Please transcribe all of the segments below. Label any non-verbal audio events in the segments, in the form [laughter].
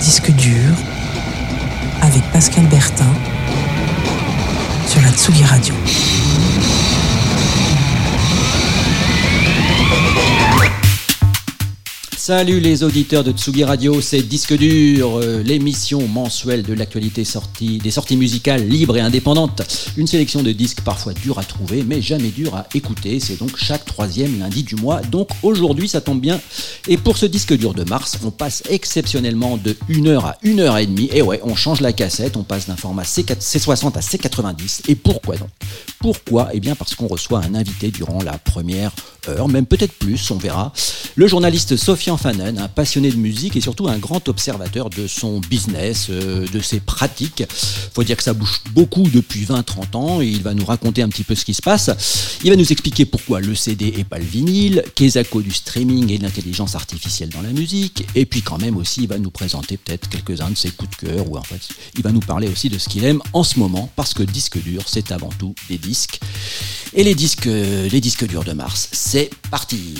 Disque dur avec Pascal Bertin sur la Tsugi Radio. Salut les auditeurs de Tsugi Radio, c'est Disque Dur, euh, l'émission mensuelle de l'actualité sortie, des sorties musicales libres et indépendantes. Une sélection de disques parfois durs à trouver, mais jamais durs à écouter. C'est donc chaque troisième lundi du mois. Donc aujourd'hui, ça tombe bien. Et pour ce disque dur de mars, on passe exceptionnellement de 1h à 1h30. Et ouais, on change la cassette, on passe d'un format C60 à C90. Et pourquoi donc? Pourquoi? Eh bien parce qu'on reçoit un invité durant la première heure, même peut-être plus, on verra. Le journaliste Fanen, un passionné de musique et surtout un grand observateur de son business, euh, de ses pratiques. Faut dire que ça bouge beaucoup depuis 20-30 ans et il va nous raconter un petit peu ce qui se passe. Il va nous expliquer pourquoi le CD et pas le vinyle, qu'est du streaming et de l'intelligence artificielle dans la musique, et puis quand même aussi il va nous présenter peut-être quelques-uns de ses coups de cœur, ou en fait il va nous parler aussi de ce qu'il aime en ce moment, parce que disque dur c'est avant tout des disques. Et les disques, les disques durs de mars, c'est parti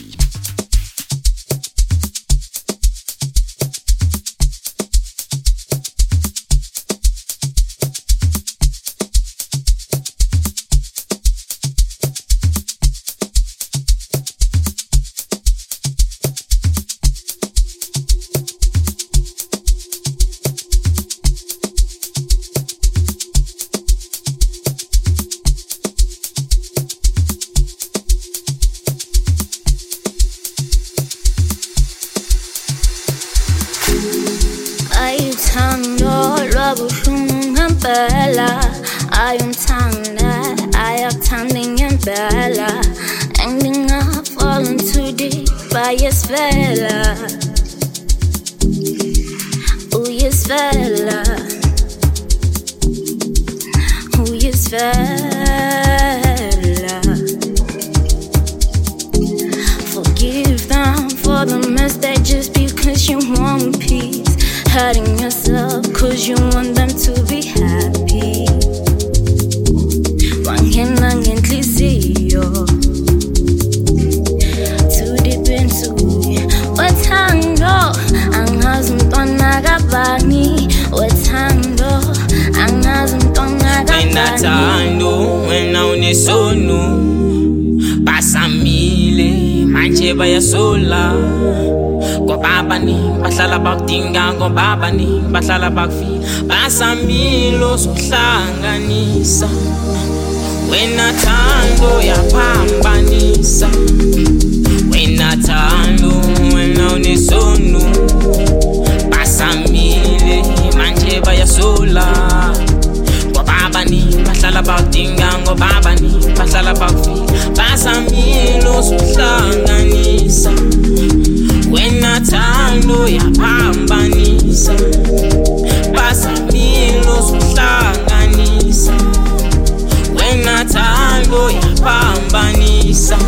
bella. I am tangled, I am tanning in bella. Ending up falling too deep by your spella Ooh, your spella Ooh, your spella Forgive them for the mess that just because you want peace hurting yourself cause you want them to be happy. Wangen nangenhliziyo Too deep into Wethando angazi umntwana kabani Wethando angazi umntwana kabani Wena thando wena unesonu Basamile manje bayasula. Ngobabani bahlala bakudinga ngobabani bahlala bakufila basambile osohlanganisa wena thando yaphambanisa wena thando wena unesonu. Basamile manje bayasula about dinga ngoba ni bahlala bafi basamilo sihlanganisa wena thando oh, yaphambanisa basamilo sihlanganisa wena thando oh, yaphambanisa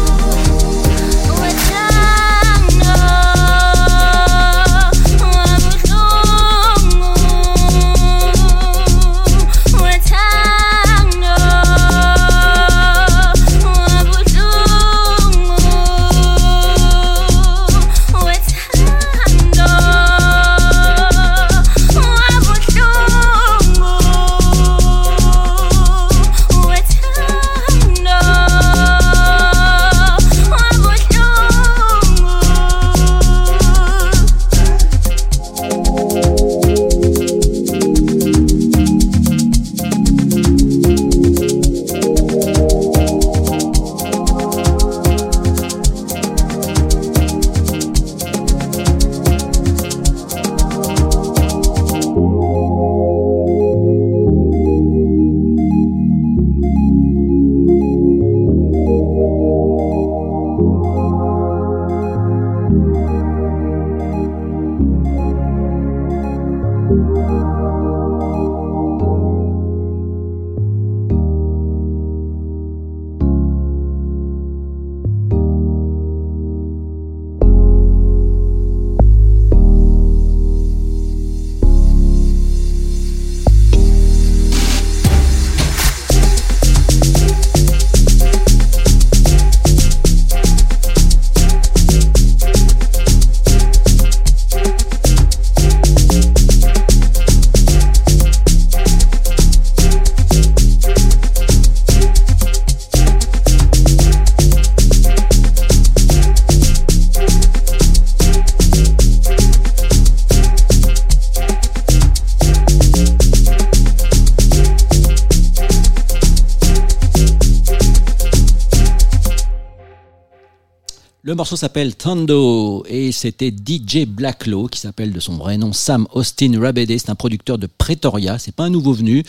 Le morceau s'appelle Tando et c'était DJ Blacklow qui s'appelle de son vrai nom Sam Austin Rabede. C'est un producteur de Pretoria, c'est pas un nouveau venu.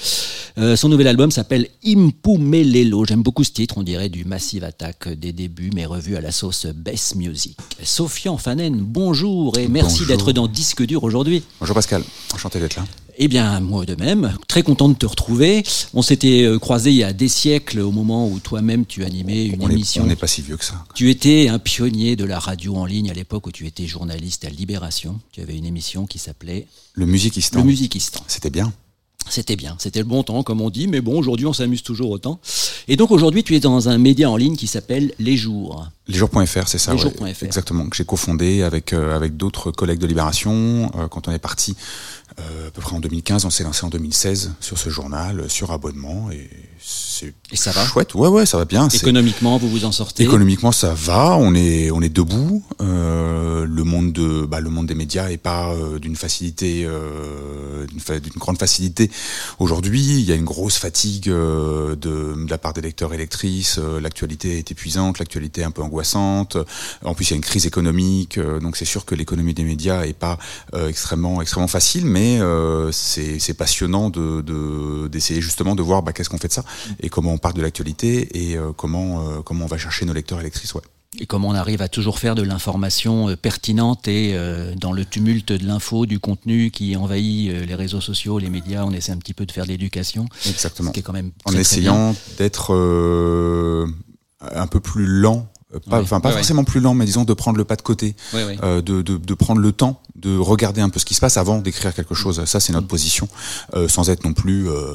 Euh, son nouvel album s'appelle Impumelelo. J'aime beaucoup ce titre, on dirait du Massive Attack des débuts, mais revu à la sauce bass music. Sofian Fanen, bonjour et merci d'être dans Disque Dur aujourd'hui. Bonjour Pascal, enchanté d'être là. Eh bien, moi de même, très content de te retrouver. On s'était euh, croisé il y a des siècles au moment où toi-même tu animais une émission. on n'est pas si vieux que ça. Tu étais un pionnier de la radio en ligne à l'époque où tu étais journaliste à Libération. Tu avais une émission qui s'appelait Le Musicistan. Le Musicistan. C'était bien. C'était bien, c'était le bon temps, comme on dit, mais bon, aujourd'hui, on s'amuse toujours autant. Et donc, aujourd'hui, tu es dans un média en ligne qui s'appelle Les Jours. Lesjours.fr, c'est ça. Lesjours.fr. exactement, que j'ai cofondé avec, euh, avec d'autres collègues de Libération. Euh, quand on est parti euh, à peu près en 2015, on s'est lancé en 2016 sur ce journal, sur abonnement, et c'est et ça va chouette. Ouais, ouais, ça va bien. Économiquement, vous vous en sortez? Économiquement, ça va. On est, on est debout. Euh, le monde de, bah, le monde des médias est pas euh, d'une facilité, euh, d'une grande facilité. Aujourd'hui, il y a une grosse fatigue euh, de, de, la part des lecteurs et lectrices. Euh, l'actualité est épuisante, l'actualité est un peu angoissante. En plus, il y a une crise économique. donc, c'est sûr que l'économie des médias est pas extrêmement, extrêmement facile, mais c'est passionnant de d'essayer justement de voir bah, qu'est-ce qu'on fait de ça et comment on parle de l'actualité et euh, comment, euh, comment on va chercher nos lecteurs et lectrices. Ouais. Et comment on arrive à toujours faire de l'information euh, pertinente et dans le tumulte de l'info, du contenu qui envahit les réseaux sociaux, les médias, on essaie un petit peu de faire de l'éducation. Exactement. qui est quand même en essayant d'être un peu plus lent pas, enfin, pas forcément plus lent, mais disons de prendre le pas de côté, euh, de, de, de, prendre le temps de regarder un peu ce qui se passe avant d'écrire quelque chose. Ça, c'est notre mm. position, euh, sans être non plus euh,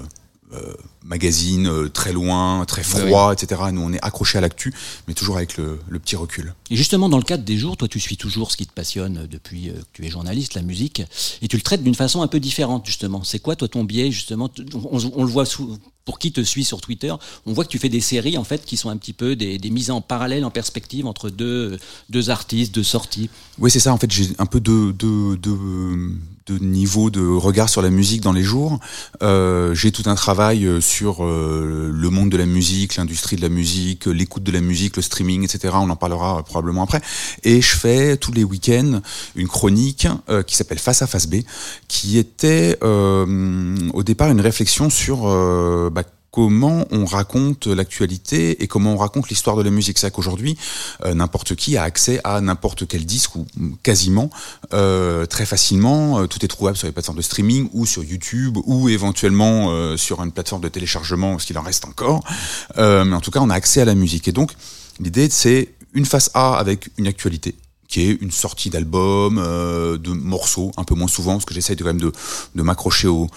euh, magazine euh, très loin, très froid, etc. Nous, on est accroché à l'actu, mais toujours avec le, petit recul. Et justement, dans le cadre des jours, toi, tu suis toujours ce qui te passionne depuis euh, que tu es journaliste, la musique, et tu le traites d'une façon un peu différente, justement. C'est quoi, toi, ton biais, justement? On, le voit sous, pour qui te suit sur Twitter, on voit que tu fais des séries, en fait, qui sont un petit peu des, mises en parallèle, en perspective entre deux, deux artistes, deux sorties. Oui, c'est ça. En fait, j'ai un peu de, de, de de niveau de regard sur la musique dans les jours. Euh, j'ai tout un travail euh, sur euh, le monde de la musique, l'industrie de la musique, l'écoute de la musique, le streaming, etc. On en parlera probablement après. Et je fais tous les week-ends une chronique qui s'appelle Face à Face B, qui était au départ une réflexion sur bah, comment on raconte l'actualité et comment on raconte l'histoire de la musique. C'est qu'aujourd'hui, euh, n'importe qui a accès à n'importe quel disque ou quasiment euh, très facilement. Euh, tout est trouvable sur les plateformes de streaming ou sur YouTube ou éventuellement sur une plateforme de téléchargement, ce qu'il en reste encore. mais en tout cas, on a accès à la musique. Et donc, l'idée, c'est une face A avec une actualité qui est une sortie d'album, euh, de morceaux, un peu moins souvent, parce que j'essaye quand même de, m'accrocher aux,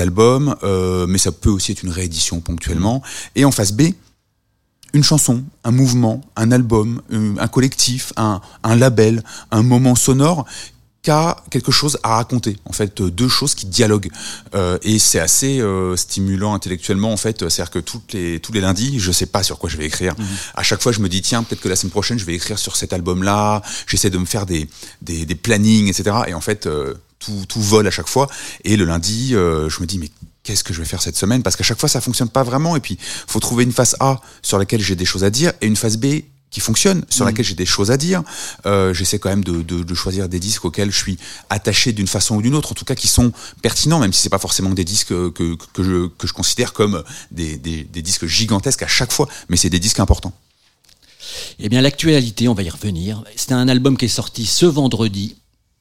albums, euh, mais ça peut aussi être une réédition ponctuellement. Et en face B, une chanson, un mouvement, un album, un collectif, un label, un moment sonore quelque chose à raconter. En fait, deux choses qui dialoguent. Euh, et c'est assez euh, stimulant intellectuellement, en fait. C'est-à-dire que toutes les, tous les lundis, je sais pas sur quoi je vais écrire. Mhm. À chaque fois, je me dis, tiens, peut-être que la semaine prochaine, je vais écrire sur cet album-là. J'essaie de me faire des, des, des, plannings, etc. Et en fait, euh, tout, tout vole à chaque fois. Et le lundi, euh, je me dis, mais qu'est-ce que je vais faire cette semaine? Parce qu'à chaque fois, ça fonctionne pas vraiment. Et puis, faut trouver une phase A sur laquelle j'ai des choses à dire et une phase B qui fonctionne, sur mm. laquelle j'ai des choses à dire. Euh, J'essaie quand même de, de, de, choisir des disques auxquels je suis attaché d'une façon ou d'une autre, en tout cas qui sont pertinents, même si c'est pas forcément des disques que, que, je, que je considère comme des, des, des disques gigantesques à chaque fois, mais c'est des disques importants. Eh bien, l'actualité, on va y revenir. C'est un album qui est sorti ce vendredi.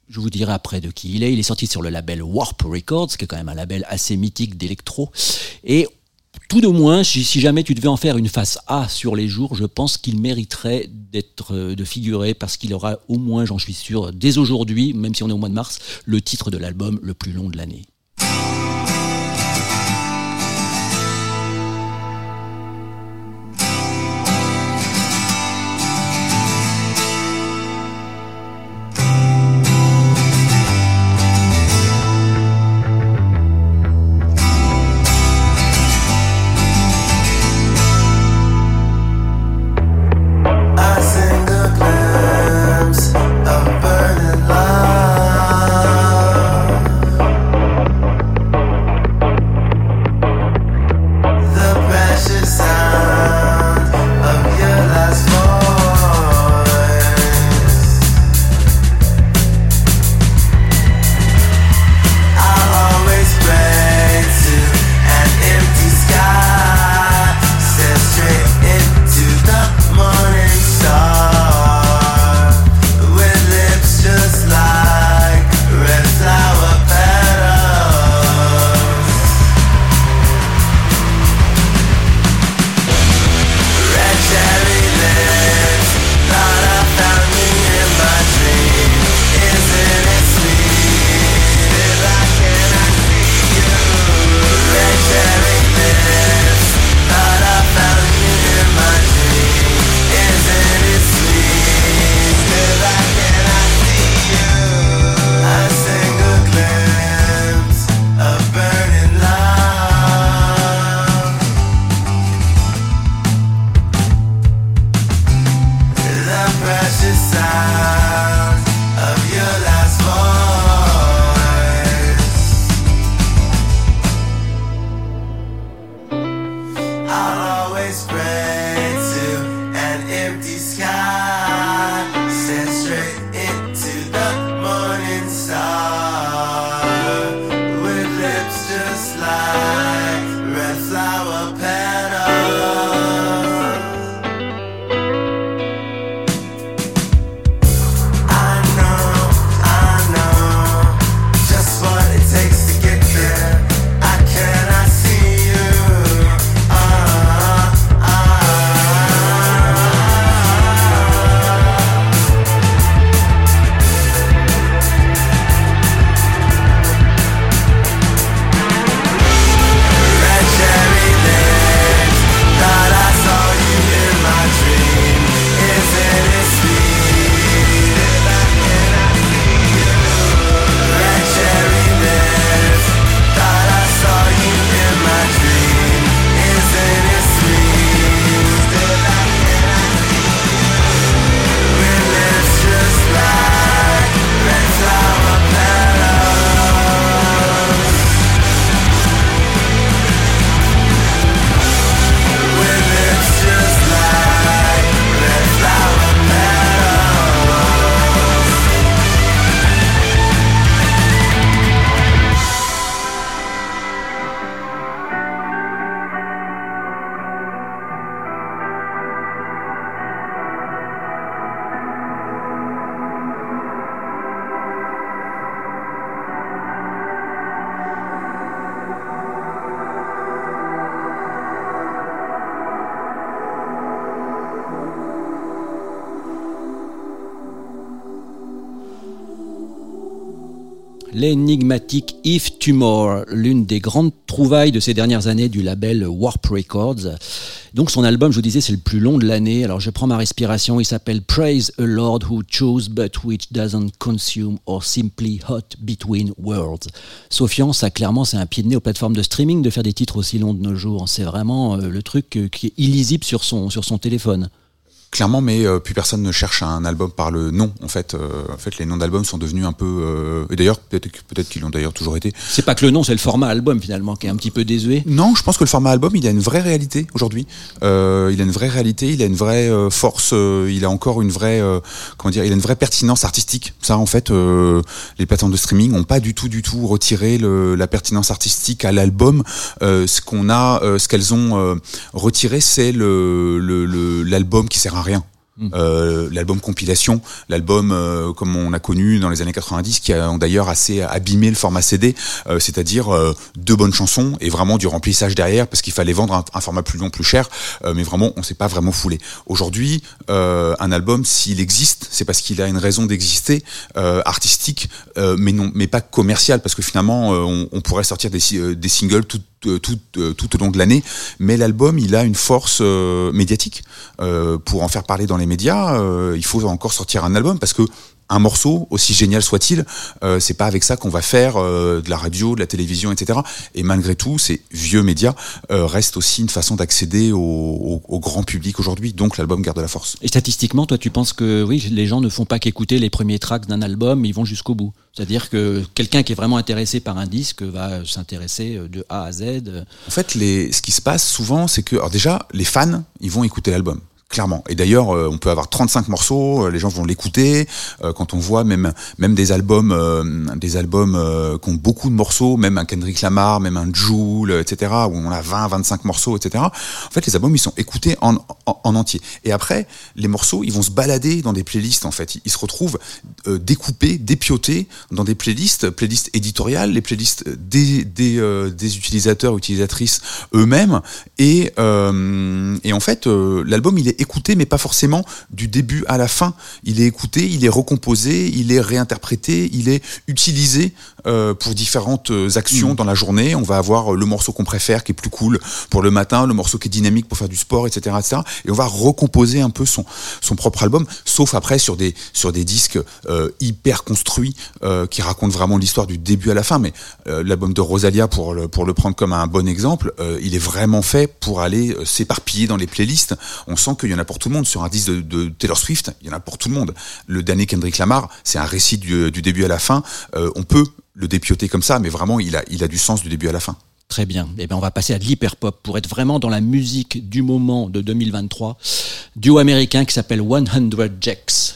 Je vous dirai après de qui il est. Il est sorti sur le label Warp Records, qui est quand même un label assez mythique d'électro. Et tout de moins, si, jamais tu devais en faire une face A sur les jours, je pense qu'il mériterait d'être euh, de figurer parce qu'il aura au moins, j'en suis sûr, dès aujourd'hui, même si on est au mois de mars, le titre de l'album le plus long de l'année. If Tumor, l'une des grandes trouvailles de ces dernières années du label Warp Records. Donc son album, je vous disais, c'est le plus long de l'année. Alors je prends ma respiration, il s'appelle Praise a Lord who chose but which doesn't consume or simply hot between worlds. Sofian, ça clairement c'est un pied de nez aux plateformes de streaming de faire des titres aussi longs de nos jours. C'est vraiment euh, le truc euh, qui est illisible sur son, sur son téléphone clairement, mais euh, plus personne ne cherche un album par le nom. En fait, euh, en fait, les noms d'albums sont devenus un peu. Euh, et d'ailleurs, peut-être peut-être qu'ils l'ont d'ailleurs toujours été. C'est pas que le nom, c'est le format album finalement qui est un petit peu désuet. Non, je pense que le format album, il a une vraie réalité aujourd'hui. il a une vraie réalité, il a une vraie force, il a encore une vraie, comment dire, il a une vraie pertinence artistique. Ça, en fait, les plateformes de streaming ont pas du tout, du tout retiré le, la pertinence artistique à l'album. ce qu'on a, ce qu'elles ont retiré, c'est le l'album qui sert rien. Euh, l'album compilation, l'album euh, comme on a connu dans les années 90, qui a d'ailleurs assez abîmé le format CD, euh, c'est-à-dire euh, deux bonnes chansons et vraiment du remplissage derrière parce qu'il fallait vendre un, format plus long, plus cher, mais vraiment on s'est pas vraiment foulé. Aujourd'hui, un album s'il existe, c'est parce qu'il a une raison d'exister artistique, mais non, mais pas commercial parce que finalement on, on, pourrait sortir des, des singles tout tout, tout, au long de l'année, mais l'album il a une force médiatique. Pour en faire parler dans les médias, euh, il faut encore sortir un album parce que un morceau, aussi génial soit-il, euh, c'est pas avec ça qu'on va faire euh, de la radio, de la télévision, etc. Et malgré tout, ces vieux médias euh, restent aussi une façon d'accéder au, grand public aujourd'hui. Donc l'album garde la force. Et statistiquement, toi, tu penses que oui, les gens ne font pas qu'écouter les premiers tracks d'un album, ils vont jusqu'au bout. C'est-à-dire que quelqu'un qui est vraiment intéressé par un disque va s'intéresser de A à Z. En fait, les, ce qui se passe souvent, c'est que, alors déjà, les fans, ils vont écouter l'album clairement. Et d'ailleurs, euh, on peut avoir 35 morceaux, euh, les gens vont l'écouter. Euh, quand on voit même même des albums, des albums qui ont beaucoup de morceaux, même un Kendrick Lamar, même un Joule, etc., où on a 20, 25 morceaux, etc. En fait, les albums ils sont écoutés en, en, entier. Et après, les morceaux, ils vont se balader dans des playlists. En fait, ils se retrouvent découpés, dépiotés dans des playlists, playlists éditoriales, les playlists des des, des utilisateurs, utilisatrices eux-mêmes. Et et en fait, l'album il est écouté, mais pas forcément du début à la fin. Il est écouté, il est recomposé, il est réinterprété, il est utilisé euh, pour différentes euh, actions mm. dans la journée. On va avoir euh, le morceau qu'on préfère, qui est plus cool pour le matin, le morceau qui est dynamique pour faire du sport, etc., etc. Et on va recomposer un peu son son propre album, sauf après sur des sur des disques hyper construits qui racontent vraiment l'histoire du début à la fin. Mais l'album de Rosalia, pour le pour le prendre comme un bon exemple, il est vraiment fait pour aller s'éparpiller dans les playlists. On sent que il y en a pour tout le monde. Sur un disque de, Taylor Swift, il y en a pour tout le monde. Le dernier Kendrick Lamar, c'est un récit du, début à la fin. Euh, on peut le dépioter comme ça, mais vraiment, il a, il a du sens du début à la fin. Très bien. Eh bien, on va passer à de l'hyperpop pour être vraiment dans la musique du moment de 2023. Duo américain qui s'appelle 100 Jacks.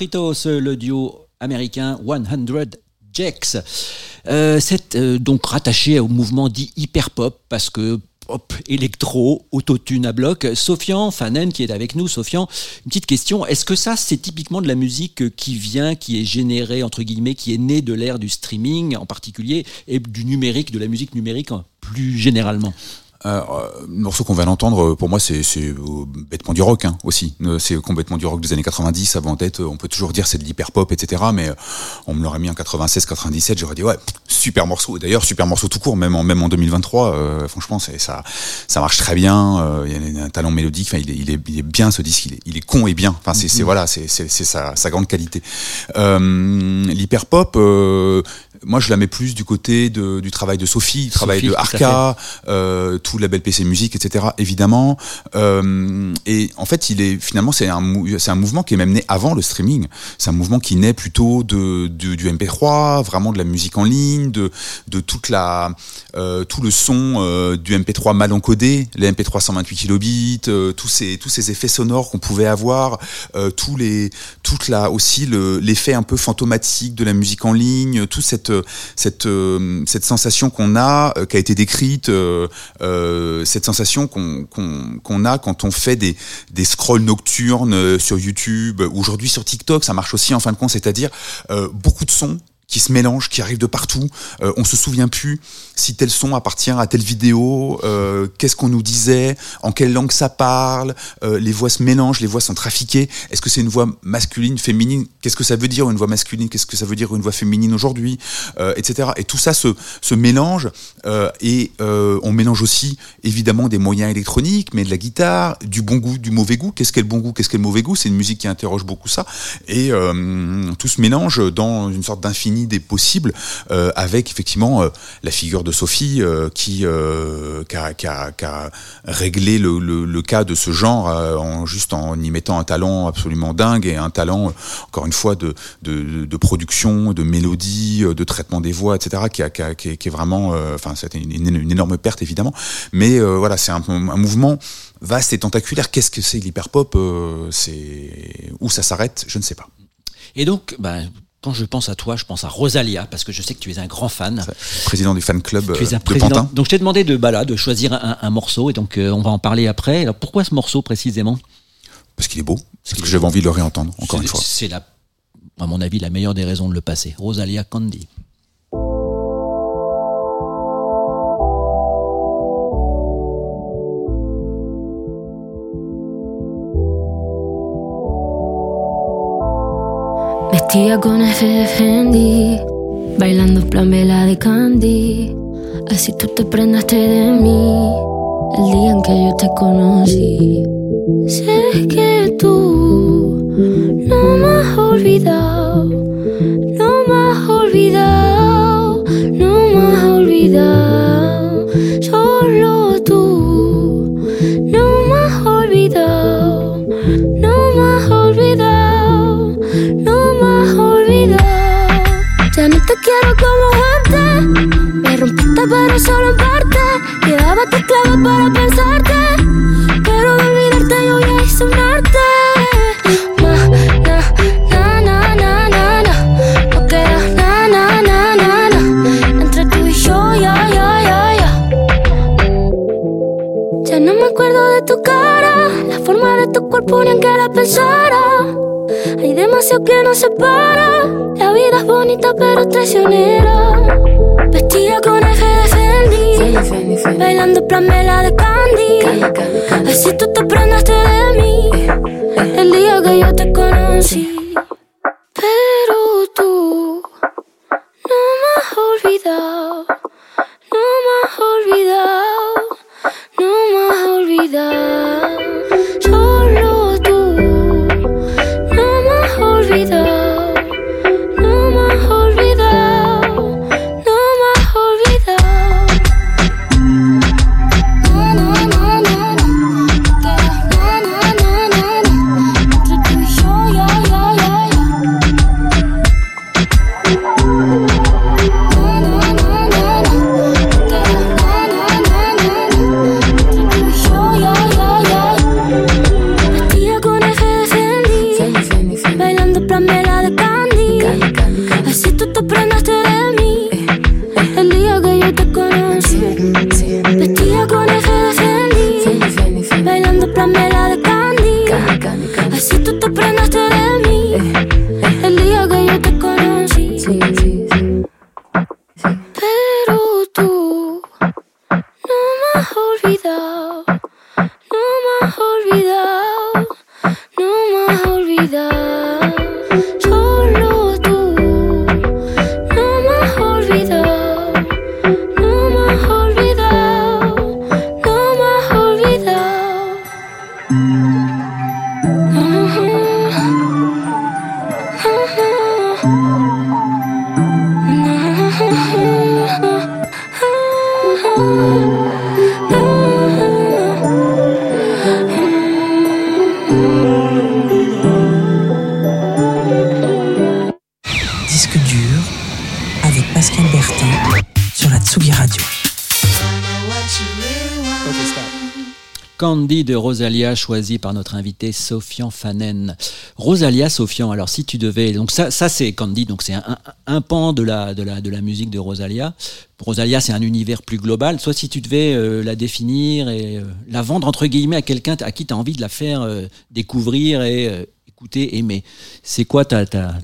Fritos, le duo américain 100 Jacks. Euh, c'est euh, donc rattaché au mouvement dit hyper-pop parce que pop, électro, autotune à bloc. Sofian Fanen qui est avec nous. Sofian, une petite question. Est-ce que ça, c'est typiquement de la musique qui vient, qui est générée, entre guillemets, qui est née de l'ère du streaming en particulier et du numérique, de la musique numérique plus généralement? Euh, le morceau qu'on va l'entendre, pour moi, c'est euh, bêtement du rock hein, aussi. Euh, C'est complètement du rock des années 90 avant d'être. On peut toujours dire c'est de l'hyper pop, etc. Mais euh, on me l'aurait mis en 96, 97, j'aurais dit ouais, super morceau. D'ailleurs, super morceau tout court, même en même en 2023. euh, franchement, ça, ça marche très bien. euh, Il y a un talent mélodique. Enfin, il est, il est, il est bien ce disque. Il est, il est con et bien. Enfin, c'est c'est- voilà, c'est sa, sa grande qualité. Euh, l'hyper pop. Moi, je la mets plus du côté de, du travail de Sophie, du travail Sophie, de tout Arca, euh, tout le label PC Musique, etc. Évidemment. Euh, et en fait, il est finalement c'est un c'est un mouvement qui est même né avant le streaming. C'est un mouvement qui naît plutôt de, de- du MP3, vraiment de la musique en ligne, de de toute la euh, tout le son euh, du MP3 mal encodé, les MP3 128 kilobits, euh, tous ces tous ces effets sonores qu'on pouvait avoir, euh, tous les toute la aussi le l'effet un peu fantomatique de la musique en ligne, toute cette cette euh, cette sensation qu'on a euh, qui a été décrite euh, euh, cette sensation qu'on a quand on fait des des scrolls nocturnes euh, sur YouTube aujourd'hui sur TikTok ça marche aussi en fin de compte c'est-à-dire euh, beaucoup de sons qui se mélangent, qui arrivent de partout. Euh, on se souvient plus si tel son appartient à telle vidéo, euh, qu'est-ce qu'on nous disait, en quelle langue ça parle, euh, les voix se mélangent, les voix sont trafiquées. Est-ce que c'est une voix masculine, féminine? Qu'est-ce que ça veut dire une voix masculine? Qu'est-ce que ça veut dire une voix féminine aujourd'hui? Euh, Etc. Et tout ça se, se mélange euh, et euh, on mélange aussi évidemment des moyens électroniques, mais de la guitare, du bon goût, du mauvais goût. Qu'est-ce qu'est le bon goût? Qu'est-ce qu'est le mauvais goût? C'est une musique qui interroge beaucoup ça et tout se mélange dans une sorte d'infini des possibles euh, avec effectivement euh, la figure de Sophie euh, qui, qui, a, réglé le, le- cas de ce genre en juste en y mettant un talent absolument dingue et un talent encore une fois de, de, production, de mélodie, de traitement des voix, etc. qui, a, qui, est, vraiment, enfin c'était une, énorme perte évidemment, mais voilà c'est un, mouvement vaste et tentaculaire. Qu'est-ce que c'est l'hyperpop Euh, C'est où ça s'arrête Je ne sais pas. Et donc, ben, quand je pense à toi, je pense à Rosalia, parce que je sais que tu es un grand fan. Président du fan club Tu es euh, un de président. Pantin. Donc je t'ai demandé de, bah là, de choisir un, un morceau, et donc euh, on va en parler après. Alors pourquoi ce morceau précisément? Parce qu'il est beau, parce que j'avais envie de le réentendre, encore une fois. C'est à mon avis, la meilleure des raisons de le passer. Rosalia Candy. Vestida con F de Fendi, bailando plan de Candy. Así tú te prendaste de mí el día en que yo te conocí. Sé que tú no me has olvidado, no me has olvidado, no me has olvidado. Solo en parte. Quedaba tu clave para pensarte. Pero de olvidarte yo ya hice un arte. Ma, na, na, na, na, na, na. No queda na, na, na. Entre tú y yo, ya, ya, ya, ya. Ya no me acuerdo de tu cara, la forma de tu cuerpo ni en que la pensara. Hay demasiado que nos separa. La vida es bonita pero traicionera. Vestida con Fendi, bailando plamela de Candy. Así tú te prendaste de mí el día que yo te conocí. Rosalia, choisi par notre invité Sofian Fanen. Rosalia, Sofian, alors si tu devais... Donc ça, ça c'est Candy, donc c'est un, pan de la, de, la, de la musique de Rosalia. Rosalia, c'est un univers plus global. Soit si tu devais euh, la définir et euh, la vendre, entre guillemets, à quelqu'un à qui tu as envie de la faire euh, découvrir et écouter, aimer. C'est quoi ta, ta,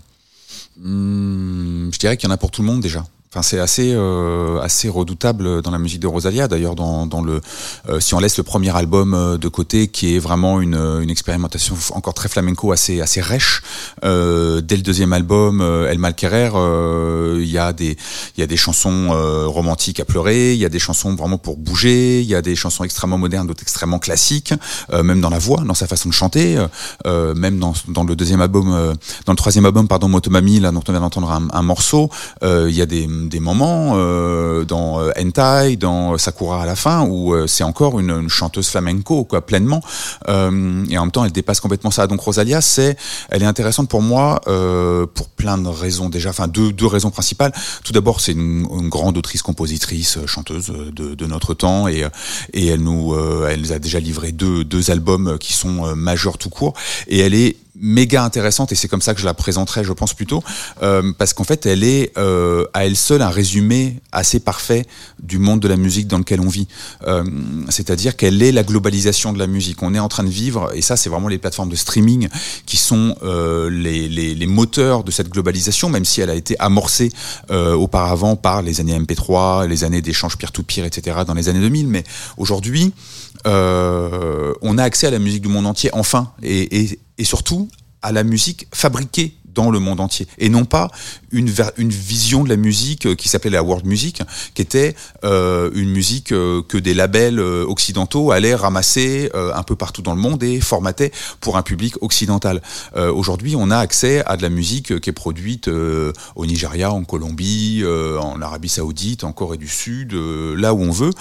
Hmm, je dirais qu'il y en a pour tout le monde déjà. C'est assez euh, assez redoutable dans la musique de Rosalia. D'ailleurs, dans, dans le euh, si on laisse le premier album euh, de côté, qui est vraiment une, une expérimentation encore très flamenco, assez assez rêche. Euh, dès le deuxième album, euh, El Malquerer, euh, il y a des il y a des chansons romantiques à pleurer, il y a des chansons vraiment pour bouger, il y a des chansons extrêmement modernes, d'autres extrêmement classiques, même dans la voix, dans sa façon de chanter, même dans dans le deuxième album, dans le troisième album, pardon, Motomami, là dont on vient d'entendre un, un, morceau, il y a des des moments euh, dans euh, Hentai, dans Sakura à la fin, où euh, c'est encore une, une, chanteuse flamenco, quoi, pleinement. Euh, et en même temps, elle dépasse complètement ça. Donc Rosalia, c'est, elle est intéressante pour moi euh, pour plein de raisons déjà. Enfin, deux, deux raisons principales. Tout d'abord, c'est une, une, grande autrice, compositrice, chanteuse de, de notre temps, et, et elle nous, elle a déjà livré deux, deux albums qui sont majeurs tout court. Et elle est méga intéressante et c'est comme ça que je la présenterai je pense plutôt euh, parce qu'en fait elle est euh, à elle seule un résumé assez parfait du monde de la musique dans lequel on vit. Euh, c'est-à-dire qu'elle est la globalisation de la musique. On est en train de vivre et ça c'est vraiment les plateformes de streaming qui sont euh, les, les, les, moteurs de cette globalisation même si elle a été amorcée euh, auparavant par les années MP3 les années d'échange peer-to-peer etc dans les années 2000 mais aujourd'hui euh, on a accès à la musique du monde entier enfin et, et, et surtout à la musique fabriquée dans le monde entier et non pas une, une vision de la musique euh, qui s'appelait la world music qui était euh, une musique euh, que des labels euh, occidentaux allaient ramasser un peu partout dans le monde et formater pour un public occidental. Aujourd'hui, on a accès à de la musique qui est produite au Nigeria, en Colombie, en Arabie Saoudite, en Corée du Sud, là où on veut.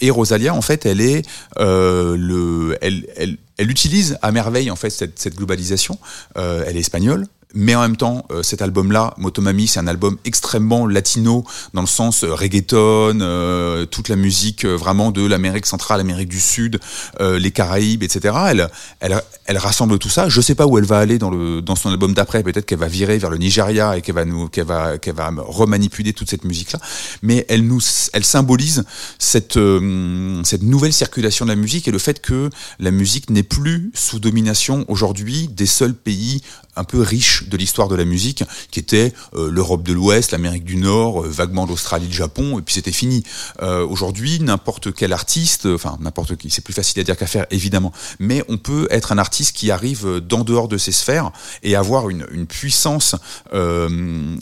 et Rosalia, en fait, elle est le, elle, elle elle utilise à merveille en fait cette, cette globalisation. Euh, elle est espagnole, mais en même temps, euh, cet album-là, Motomami, c'est un album extrêmement latino dans le sens euh, reggaeton, euh, toute la musique euh, vraiment de l'Amérique centrale, l'Amérique du Sud, euh, les Caraïbes, etc. Elle, elle, elle rassemble tout ça. Je sais pas où elle va aller dans le dans son album d'après. Peut-être qu'elle va virer vers le Nigeria et qu'elle va nous qu'elle va qu'elle va remanipuler toute cette musique-là. Mais elle nous elle symbolise cette euh, cette nouvelle circulation de la musique et le fait que la musique n'est plus sous domination aujourd'hui des seuls pays un peu riches de l'histoire de la musique, qui était euh, l'Europe de l'Ouest, l'Amérique du Nord, euh, vaguement l'Australie, le Japon, et puis c'était fini. Euh, Aujourd'hui, n'importe quel artiste, enfin n'importe qui, c'est plus facile à dire qu'à faire évidemment, mais on peut être un artiste qui arrive d'en dehors de ces sphères et avoir une, une puissance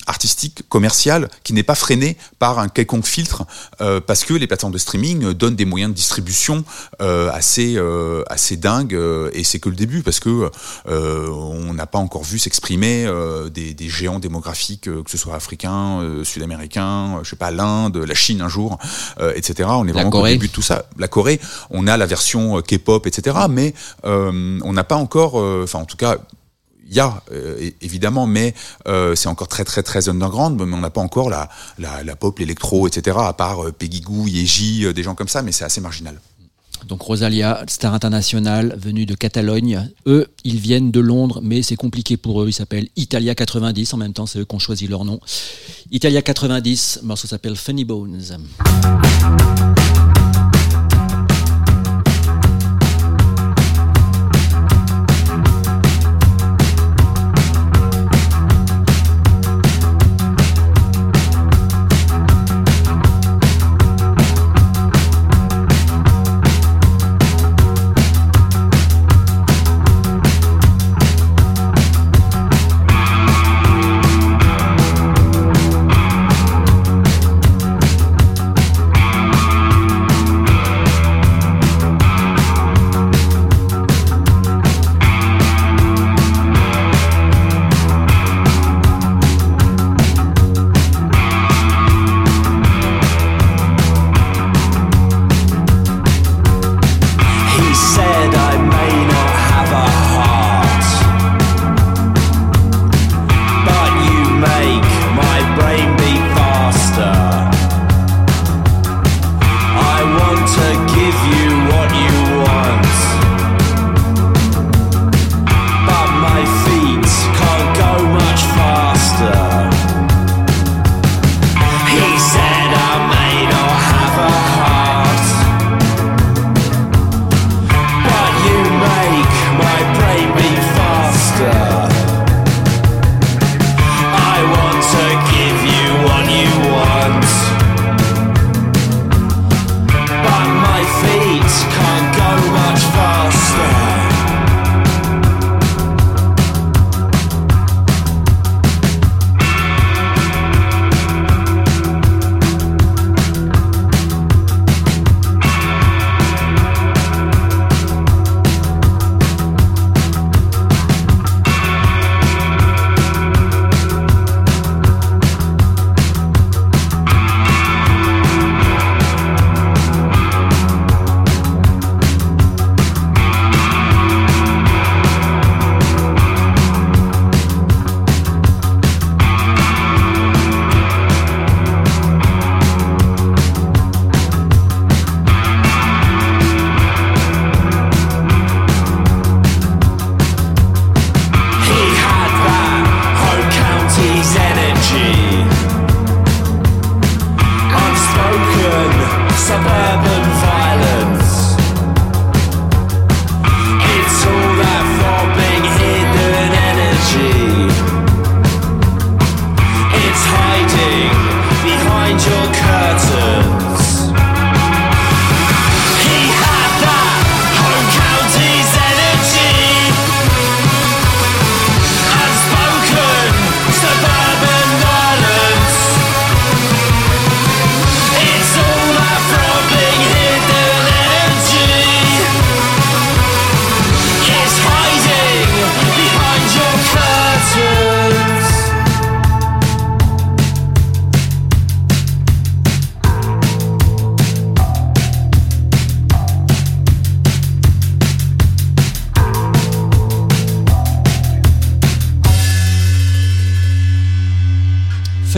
artistique, commerciale, qui n'est pas freinée par un quelconque filtre, parce que les plateformes de streaming donnent des moyens de distribution assez assez dingues, et c'est que le début, parce que on n'a pas encore vu s'exprimer euh, des, des, géants démographiques, euh, que ce soit africains, euh, sud-américains, je sais pas, l'Inde, la Chine un jour, etc. On est vraiment au début de tout ça. La Corée, on a la version K-pop, etc. Mais on n'a pas encore, enfin en tout cas, il y a euh, évidemment, mais euh, c'est encore très très très underground. Mais on n'a pas encore la, la, la pop, l'électro, etc. À part euh, Peggy Goo, Yeji, des gens comme ça, mais c'est assez marginal. Donc Rosalia, star internationale, venue de Catalogne. Eux, ils viennent de Londres, mais c'est compliqué pour eux. Ils s'appellent Italia 90. En même temps, c'est eux qui ont choisi leur nom. Italia 90, le morceau s'appelle Funny Bones.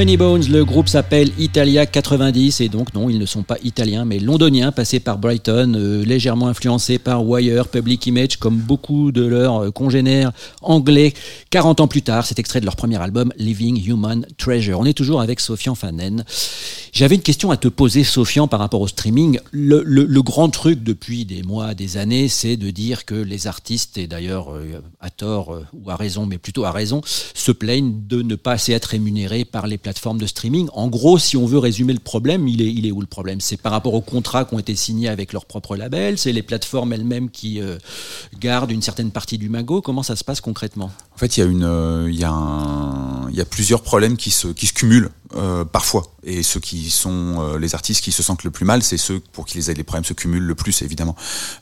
Funny Bones, le groupe s'appelle Italia 90 et donc non, ils ne sont pas italiens mais londoniens, passés par Brighton, euh, légèrement influencés par Wire, Public Image, comme beaucoup de leurs euh, congénères anglais. 40 ans plus tard, cet extrait de leur premier album Living Human Treasure. On est toujours avec Sofian Fanen. J'avais une question à te poser, Sofian, par rapport au streaming. Le, grand truc depuis des mois, des années, c'est de dire que les artistes, et d'ailleurs euh, à tort ou à raison, mais plutôt à raison, se plaignent de ne pas assez être rémunérés par les plateformes de streaming. En gros, si on veut résumer le problème, il est, il est où le problème? C'est par rapport aux contrats qui ont été signés avec leur propre label? C'est les plateformes elles-mêmes qui euh, gardent une certaine partie du magot? Comment ça se passe concrètement? En fait, il y a euh, plusieurs problèmes qui se cumulent euh, parfois. Et ceux qui sont euh, les artistes qui se sentent le plus mal, c'est ceux pour qui les, les problèmes se cumulent le plus, évidemment.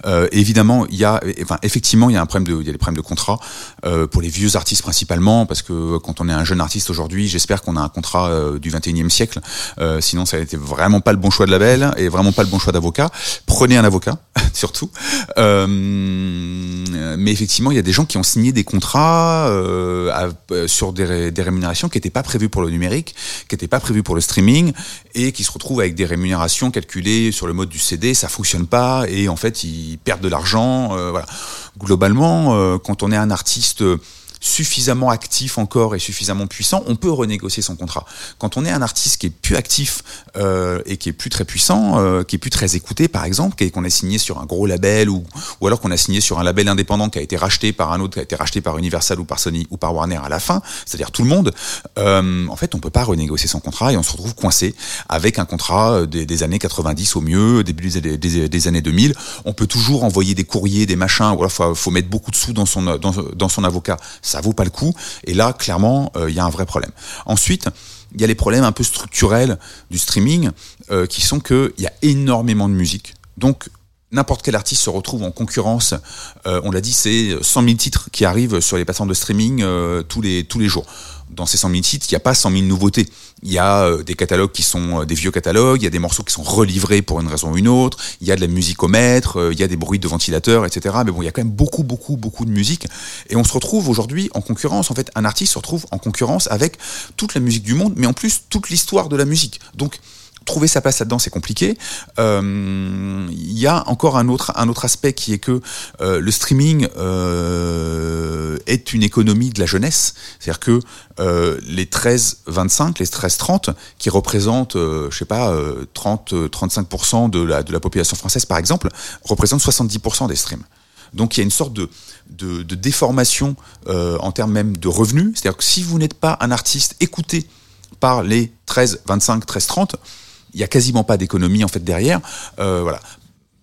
Euh, évidemment, il y a, enfin, effectivement, il y a un problème de, il y a des problèmes de contrat euh, pour les vieux artistes principalement, parce que quand on est un jeune artiste aujourd'hui, j'espère qu'on a un contrat euh, du 21e siècle. Euh, sinon, ça été vraiment pas le bon choix de label et vraiment pas le bon choix d'avocat. Prenez un avocat, [laughs] surtout. Euh, mais effectivement, il y a des gens qui ont signé des contrats euh, euh, sur des, des rémunérations qui n'étaient pas prévues pour le numérique, n'étaient pas prévues pour le streaming, et qui se retrouvent avec des rémunérations calculées sur le mode du CD. Ça fonctionne pas, et en fait, ils perdent de l'argent. euh. Globalement, euh, quand on est un artiste suffisamment actif encore et suffisamment puissant, on peut renégocier son contrat. Quand on est un artiste qui est plus actif euh, et qui est plus très puissant, euh, qui est plus très écouté par exemple, qu'on a signé sur un gros label ou, ou alors qu'on a signé sur un label indépendant qui a été racheté par un autre, qui a été racheté par Universal ou par Sony ou par Warner à la fin, c'est-à-dire tout le monde, euh, en fait on peut pas renégocier son contrat et on se retrouve coincé avec un contrat euh, des, années 90 au mieux, début des, années 2000. On peut toujours envoyer des courriers, des machins, ou alors faut, faut mettre beaucoup de sous dans son, dans son avocat, ça vaut pas le coup. Et là, clairement, euh, il y a un vrai problème. Ensuite, il y a les problèmes un peu structurels du streaming, euh, qui sont qu'il y a énormément de musique. Donc, n'importe quel artiste se retrouve en concurrence. Euh, on l'a dit, c'est 100 000 titres qui arrivent sur les plateformes de streaming euh, tous les tous les jours. Dans ces 100 000 titres, il n'y a pas 100 000 nouveautés. Il y a euh, des catalogues qui sont euh, des vieux catalogues, il y a des morceaux qui sont relivrés pour une raison ou une autre, il y a de la musicomètre, euh, il y a des bruits de ventilateurs, etc. Mais bon, il y a quand même beaucoup, beaucoup, beaucoup de musique. Et on se retrouve aujourd'hui en concurrence. En fait, un artiste se retrouve en concurrence avec toute la musique du monde, mais en plus toute l'histoire de la musique. Donc, trouver sa place là-dedans, c'est compliqué. Euh, Il y a encore un autre, un autre aspect qui est que euh, le streaming euh, est une économie de la jeunesse. C'est-à-dire que euh, les 13-25, les 13-30, qui représentent, euh, je sais pas, euh, 30-35% de la, de la population française, par exemple, représentent 70% des streams. Donc il y a une sorte de, de, de déformation euh, en termes même de revenus. C'est-à-dire que si vous n'êtes pas un artiste écouté par les 13, 25, 13, 30, il y a quasiment pas d'économie en fait derrière. Euh, voilà.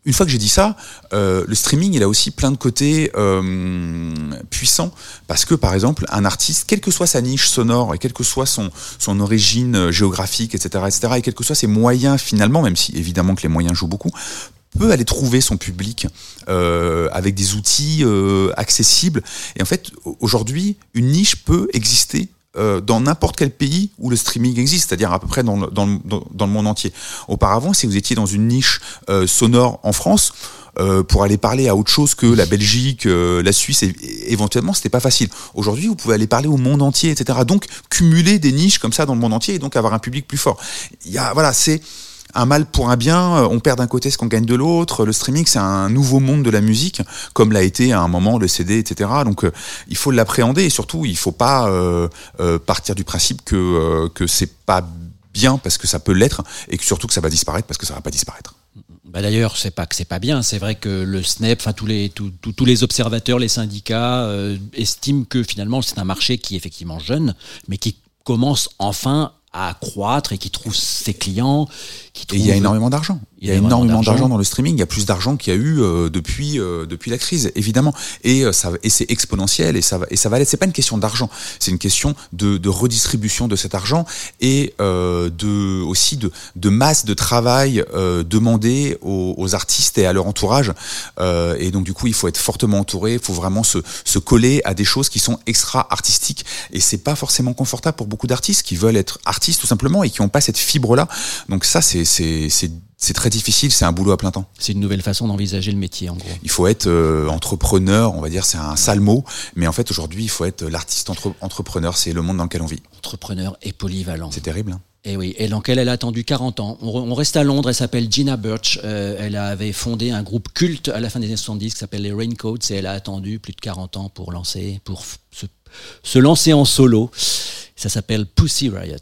Une fois que j'ai dit ça, euh, le streaming, il a aussi plein de côtés euh, puissants parce que, par exemple, un artiste, quelle que soit sa niche sonore et quelle que soit son, son origine euh, géographique, etc., etc., et quels que soient ses moyens finalement, même si évidemment que les moyens jouent beaucoup, peut aller trouver son public euh, avec des outils euh, accessibles. Et en fait, au- aujourd'hui, une niche peut exister euh, dans n'importe quel pays où le streaming existe, c'est-à-dire à peu près dans le, dans, le, dans- le monde entier. Auparavant, si vous étiez dans une niche euh, sonore en France, euh, pour aller parler à autre chose que la Belgique, la Suisse, et- éventuellement, c'était pas facile. Aujourd'hui, vous pouvez aller parler au monde entier, etc. Donc, cumuler des niches comme ça dans le monde entier et donc avoir un public plus fort. Il y a, voilà, c'est un mal pour un bien, euh, on perd d'un côté ce qu'on gagne de l'autre. Le streaming, c'est un nouveau monde de la musique, comme l'a été à un moment le CD, etc. Donc, euh, il faut l'appréhender et surtout, il faut pas euh, partir du principe que que c'est pas bien parce que ça peut l'être et que surtout que ça va disparaître parce que ça va pas disparaître. Bah D'ailleurs, c'est pas que c'est pas bien. C'est vrai que le SNEP, enfin tous les tous, tous- les observateurs, les syndicats estiment que finalement c'est un marché qui est effectivement jeune, mais qui commence enfin à croître et qui trouve ses clients. Qui Et il y a énormément d'argent. Il y a énormément d'argent. dans le streaming. Il y a plus d'argent qu'il y a eu euh, depuis euh, depuis la crise, évidemment. Et euh, ça et c'est exponentiel et ça va et ça va aller. C'est pas une question d'argent. C'est une question de, de redistribution de cet argent et euh, de aussi de de masse de travail euh, demandé aux, aux artistes et à leur entourage. Euh, et donc du coup, il faut être fortement entouré. Il faut vraiment se se coller à des choses qui sont extra artistiques. Et c'est pas forcément confortable pour beaucoup d'artistes qui veulent être artistes tout simplement et qui n'ont pas cette fibre là. Donc ça, c'est c'est c'est très difficile, c'est un boulot à plein temps. C'est une nouvelle façon d'envisager le métier, en gros. Il faut être euh, entrepreneur, on va dire, c'est un sale mot, mais en fait aujourd'hui, il faut être l'artiste entre- entrepreneur, c'est le monde dans lequel on vit. Entrepreneur et polyvalent. C'est terrible. Hein Et oui, et donc elle, elle a attendu 40 ans. On, re- on reste à Londres, elle s'appelle Gina Birch. Euh, elle avait fondé un groupe culte à la fin des années 70 qui s'appelle les Raincoats et elle a attendu plus de 40 ans pour lancer, pour se lancer en solo. Ça s'appelle Pussy Riot.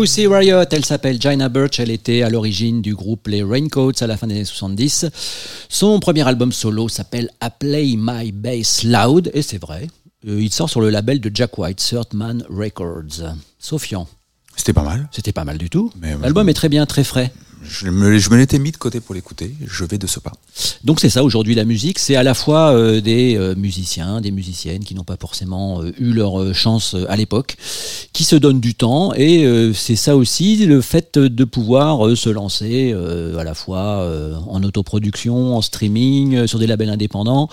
Pussy Riot, elle s'appelle Gina Birch, elle était à l'origine du groupe les Raincoats à la fin des années 70. Son premier album solo s'appelle I Play My Bass Loud, et c'est vrai, euh, il sort sur le label de Jack White, Third Man Records. Sofian, C'était pas mal. c'était pas mal du tout. L'album est très bien, très frais. Je me, je me l'étais mis de côté pour l'écouter. Je vais de ce pas. Donc c'est ça aujourd'hui la musique, c'est à la fois euh, des euh, musiciens, des musiciennes qui n'ont pas forcément euh, eu leur chance à l'époque, qui se donnent du temps et c'est ça aussi le fait de pouvoir se lancer à la fois en autoproduction, en streaming, sur des labels indépendants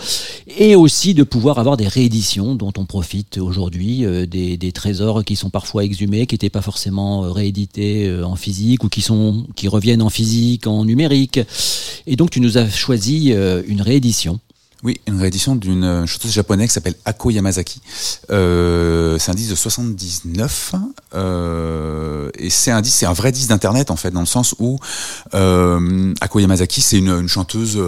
et aussi de pouvoir avoir des rééditions dont on profite aujourd'hui, des, des trésors qui sont parfois exhumés, qui n'étaient pas forcément réédités en physique ou qui sont qui reviennent en physique, en numérique. Et donc tu nous as choisi euh, une réédition. Oui, une réédition d'une euh, chanteuse japonaise qui s'appelle Ako Yamazaki. Euh, c'est un disque de 79 euh, et c'est un disque, c'est un vrai disque d'internet en fait, dans le sens où euh, Ako Yamazaki c'est une chanteuse,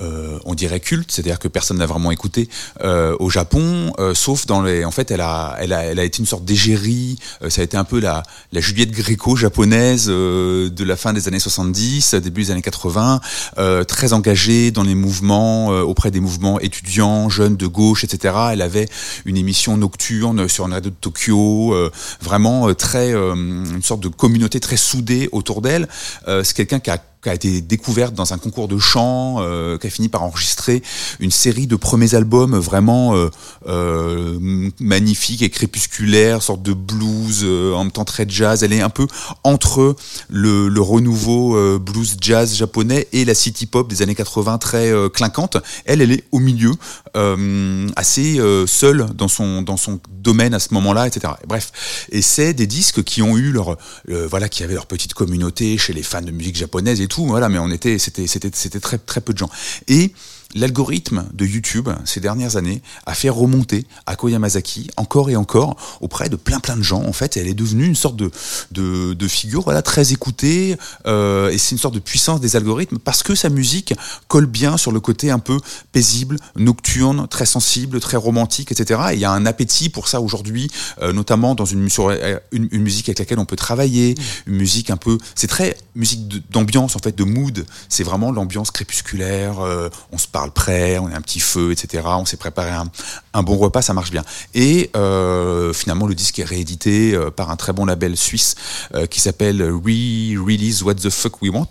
euh, on dirait culte, c'est-à-dire que personne n'a vraiment écouté euh, au Japon, euh, sauf dans les, en fait, elle a, elle a, elle a été une sorte d'égérie. euh, ça a été un peu la, la Juliette Gréco japonaise euh, de la fin des années 70, début des années 80, euh, très engagée dans les mouvements auprès des mouvements étudiants, jeunes de gauche, etc. Elle avait une émission nocturne sur une radio de Tokyo, vraiment très une sorte de communauté très soudée autour d'elle. C'est quelqu'un qui a qui a été découverte dans un concours de chant, euh, qui a fini par enregistrer une série de premiers albums vraiment euh, euh, magnifiques et crépusculaires, sorte de blues, en même temps très jazz. Elle est un peu entre le, le renouveau blues jazz japonais et la city pop des années 80 très clinquante. Elle, elle est au milieu, euh, assez euh, seule dans son dans son domaine à ce moment-là, etc. Bref, et c'est des disques qui ont eu leur euh, voilà, qui avaient leur petite communauté chez les fans de musique japonaise et tout. Voilà, mais on était, c'était, c'était, c'était très très peu de gens. Et L'algorithme de YouTube ces dernières années a fait remonter Ako Yamazaki encore et encore auprès de plein plein de gens. En fait, elle est devenue une sorte de de, de figure voilà très écoutée euh, et c'est une sorte de puissance des algorithmes parce que sa musique colle bien sur le côté un peu paisible, nocturne, très sensible, très romantique, etc. Et il y a un appétit pour ça aujourd'hui, euh, notamment dans une, sur euh, une, une musique avec laquelle on peut travailler, une musique un peu, c'est très musique d'ambiance en fait, de mood. C'est vraiment l'ambiance crépusculaire. euh, on se parle près, on a un petit feu, etc. On s'est préparé un, un bon repas, ça marche bien. Et euh, finalement, le disque est réédité euh, par un très bon label suisse euh, qui s'appelle Re-Release What the Fuck We Want.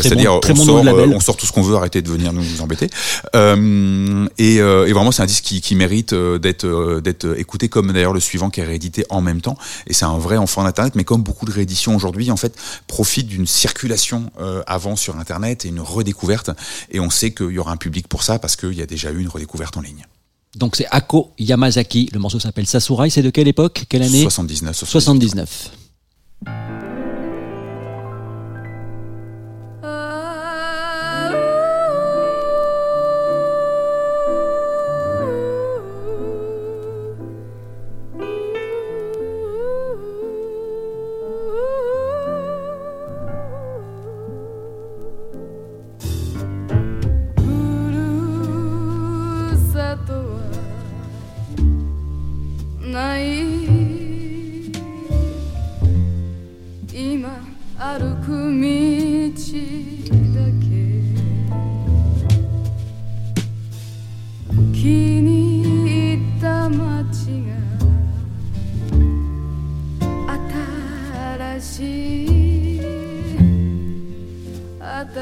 C'est-à-dire, bon- on, bon sort, label. on sort tout ce qu'on veut, arrêtez de venir nous, nous embêter. Et, et vraiment, c'est un disque qui, qui mérite d'être d'être écouté, comme d'ailleurs le suivant qui est réédité en même temps. Et c'est un vrai enfant d'Internet, mais comme beaucoup de rééditions aujourd'hui, en fait, profite d'une circulation avant sur Internet et une redécouverte. Et on sait qu'il y aura un public pour ça parce qu'il y a déjà eu une redécouverte en ligne. Donc c'est Ako Yamazaki, le morceau s'appelle Sasurai, c'est de quelle époque? Quelle année? 79, 78. 79.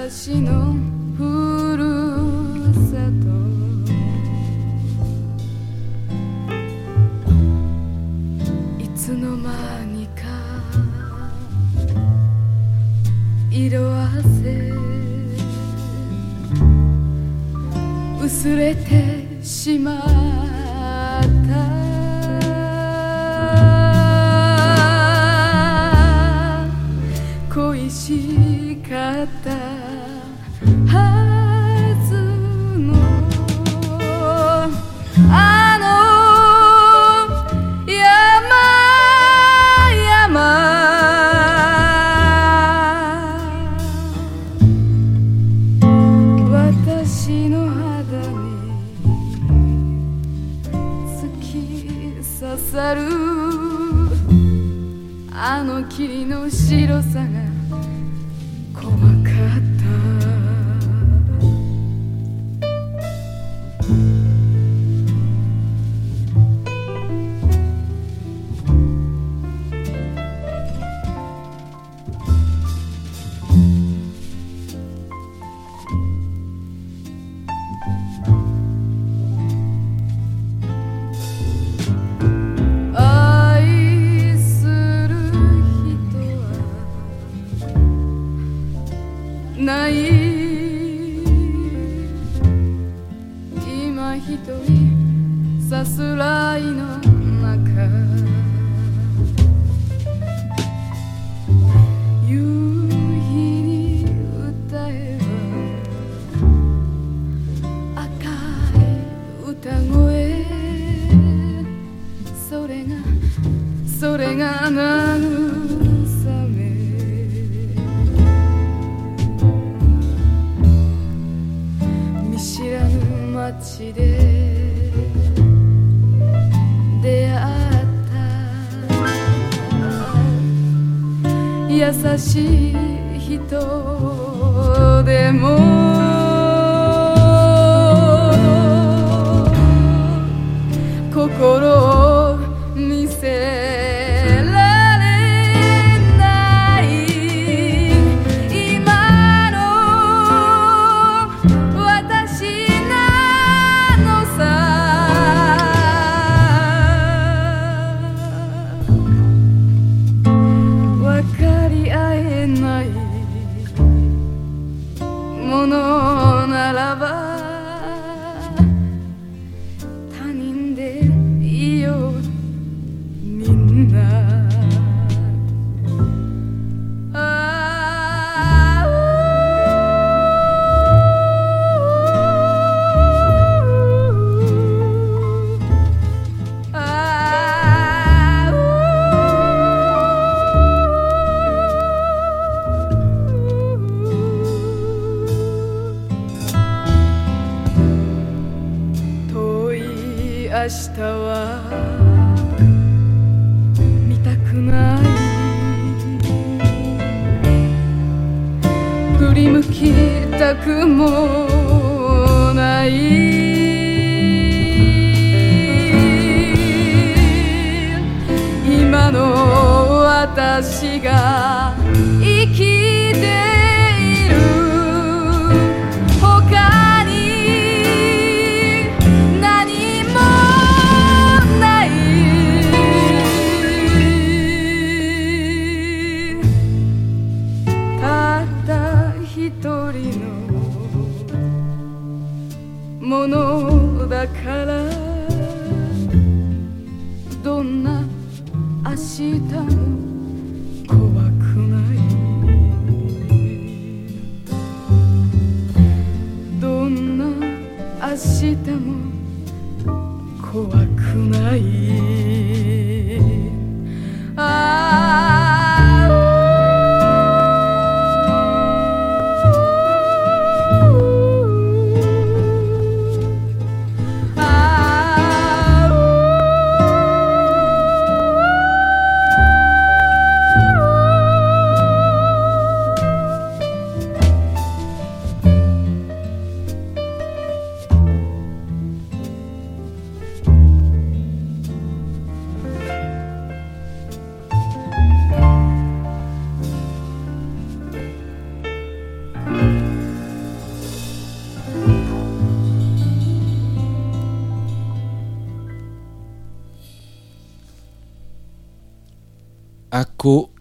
私の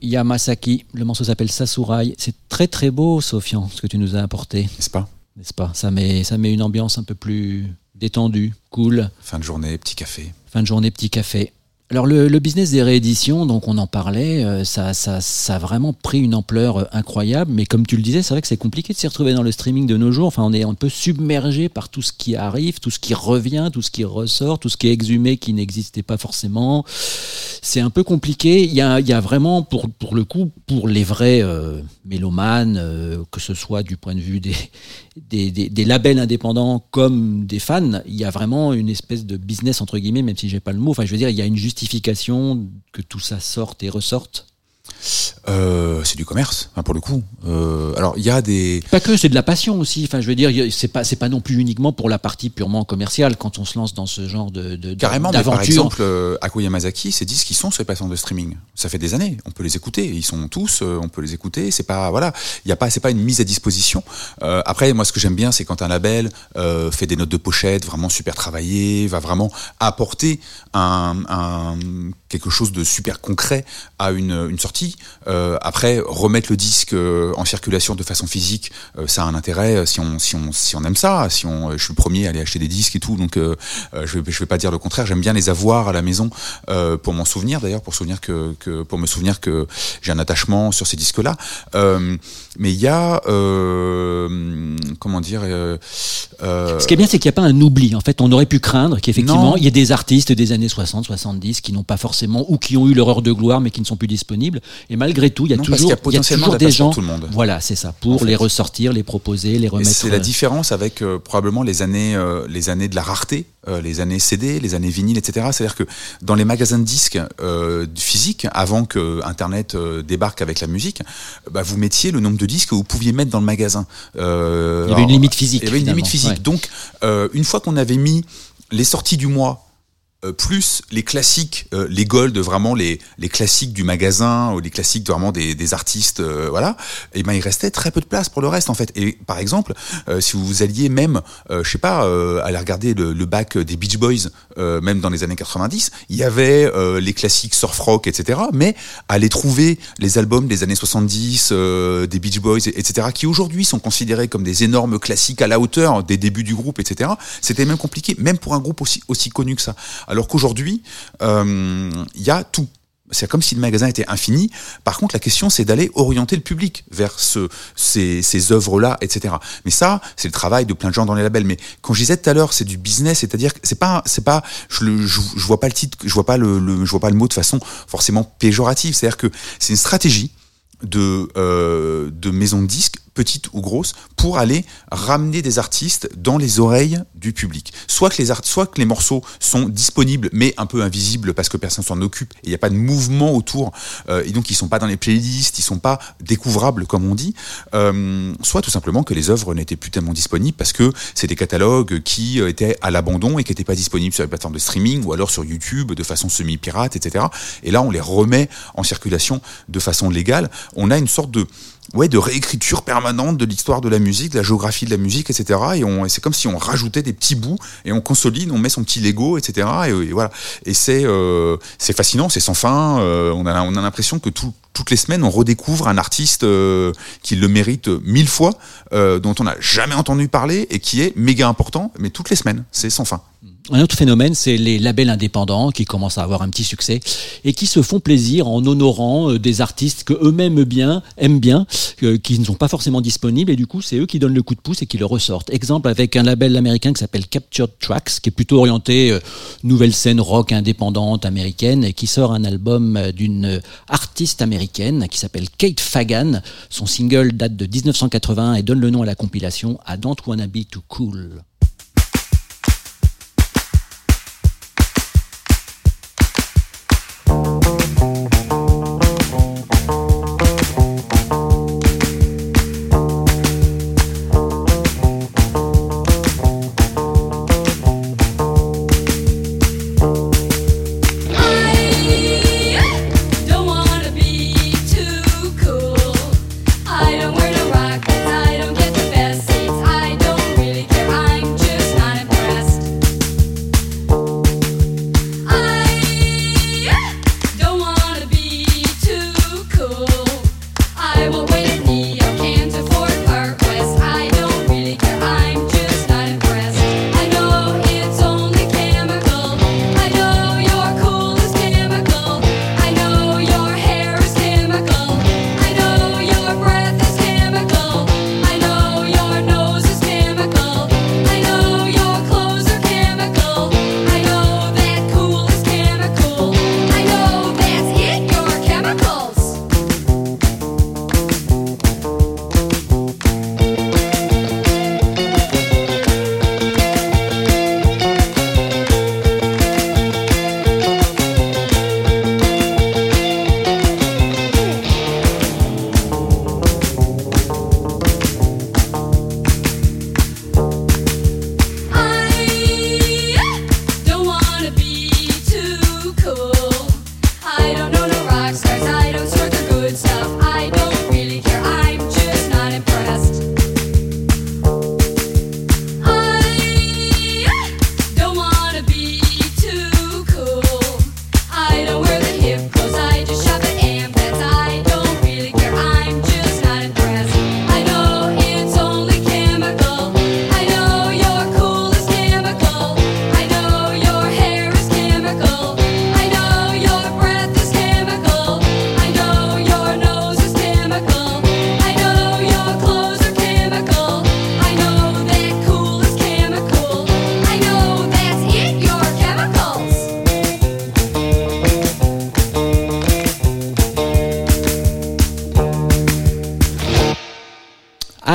Yamasaki, le morceau s'appelle Sasurai. C'est très très beau, Sofian, ce que tu nous as apporté, N'est-ce pas? N'est-ce pas? Ça met, ça met une ambiance un peu plus détendue, cool. Fin de journée, petit café. Fin de journée, petit café. Alors le, business des rééditions, donc on en parlait, euh, ça, a vraiment pris une ampleur euh, incroyable, mais comme tu le disais, c'est vrai que c'est compliqué de s'y retrouver dans le streaming de nos jours. Enfin, on est un peu submergé par tout ce qui arrive, tout ce qui revient, tout ce qui ressort, tout ce qui est exhumé qui n'existait pas forcément. C'est un peu compliqué. Il y a, vraiment, pour, le coup, pour les vrais euh, mélomanes, euh, que ce soit du point de vue des, des, labels indépendants comme des fans, il y a vraiment une espèce de business entre guillemets, même si j'ai pas le mot. Enfin, je veux dire, il y a une que tout ça sorte et ressorte? Euh, c'est du commerce, hein, pour le coup. Euh, alors, il y a des... Pas que, c'est de la passion aussi. Enfin, je veux dire, c'est pas, c'est pas non plus uniquement pour la partie purement commerciale quand on se lance dans ce genre de, de Carrément, mais par exemple, euh, Ako Yamazaki, ces disques qui sont sur les plateformes de streaming. Ça fait des années, on peut les écouter. Ils sont tous, euh, on peut les écouter. C'est pas, voilà, il y a pas, c'est pas une mise à disposition. Après, moi, ce que j'aime bien, c'est quand un label fait des notes de pochette vraiment super travaillées, va vraiment apporter un, un- quelque chose de super concret à une, une sortie. Euh, après, remettre le disque euh, en circulation de façon physique, euh, ça a un intérêt euh, si on, si on, si on aime ça. Si on, je suis le premier à aller acheter des disques et tout, donc euh, euh, je, vais, je vais pas dire le contraire. J'aime bien les avoir à la maison euh, pour m'en souvenir d'ailleurs, pour souvenir que, que pour me souvenir que j'ai un attachement sur ces disques-là. Mais il y a euh, comment dire euh, euh, Ce qui est bien, c'est qu'il n'y a pas un oubli. En fait, on aurait pu craindre qu'effectivement, il y ait des artistes des années 60, 70 qui n'ont pas forcément, ou qui ont eu leur heure de gloire, mais qui ne sont plus disponibles. Et malgré tout, il y a Non, toujours, qu'il y a potentiellement toujours de la des gens. tout le monde. Voilà, c'est ça. Pour En fait. les ressortir, les proposer, les Et remettre. c'est la euh, différence avec euh, probablement les années, euh, les années de la rareté, euh, les années CD, les années vinyle, etc. C'est-à-dire que dans les magasins de disques euh, physiques, avant que Internet euh, débarque avec la musique, bah, vous mettiez le nombre de disques que vous pouviez mettre dans le magasin. Euh, Il y avait une limite physique, Il y avait une limite physique. ouais. Donc, euh, une fois qu'on avait mis les sorties du mois euh, plus les classiques, euh, les gold, vraiment les, les classiques du magasin ou les classiques vraiment des, des artistes, euh, voilà. Et ben il restait très peu de place pour le reste en fait. Et par exemple, euh, si vous alliez même, euh, je sais pas, aller regarder le, le bac des Beach Boys, même dans les années 90, il y avait les classiques surf rock, etc. Mais aller trouver les albums des années 70 euh, des Beach Boys, etc. qui aujourd'hui sont considérés comme des énormes classiques à la hauteur des débuts du groupe, etc. C'était même compliqué, même pour un groupe aussi aussi connu que ça. Alors qu'aujourd'hui, euh, il y a tout. C'est comme si le magasin était infini. Par contre, la question, c'est d'aller orienter le public vers ce, ces, œuvres-là, etc. Mais ça, c'est le travail de plein de gens dans les labels. Mais quand je disais tout à l'heure, c'est du business, c'est-à-dire que c'est pas, c'est pas, je, le, je, je vois pas le titre, je vois pas le, vois pas le mot de façon forcément péjorative. C'est-à-dire que c'est une stratégie de, euh, de maisons de disques, petites ou grosses, pour aller ramener des artistes dans les oreilles du public. Soit que les, soit que les morceaux sont disponibles, mais un peu invisibles parce que personne s'en occupe et il n'y a pas de mouvement autour, euh, et donc ils sont pas dans les playlists, ils sont pas découvrables comme on dit. Euh, soit tout simplement que les œuvres n'étaient plus tellement disponibles parce que c'est des catalogues qui euh, étaient à l'abandon et qui n'étaient pas disponibles sur les plateformes de streaming ou alors sur YouTube de façon semi-pirate, etc. Et là, on les remet en circulation de façon légale. On a une sorte de ouais, de réécriture permanente de l'histoire de la musique, de la géographie de la musique, etc. Et, on, et c'est comme si on rajoutait des petits bouts et on consolide, on met son petit Lego, etc. Et, voilà. Et c'est euh, c'est fascinant, c'est sans fin. Euh, on a on a l'impression que tout, toutes les semaines on redécouvre un artiste euh, qui le mérite mille fois, euh, dont on n'a jamais entendu parler et qui est méga important, mais toutes les semaines, c'est sans fin. Un autre phénomène, c'est les labels indépendants qui commencent à avoir un petit succès et qui se font plaisir en honorant euh, des artistes que eux-mêmes bien, aiment bien, euh, qui ne sont pas forcément disponibles et du coup c'est eux qui donnent le coup de pouce et qui le ressortent. Exemple avec un label américain qui s'appelle Captured Tracks, qui est plutôt orienté euh, nouvelle scène rock indépendante américaine et qui sort un album d'une artiste américaine qui s'appelle Kate Fagan. Son single date de 1980 et donne le nom à la compilation I Don't Wanna Be Too Cool.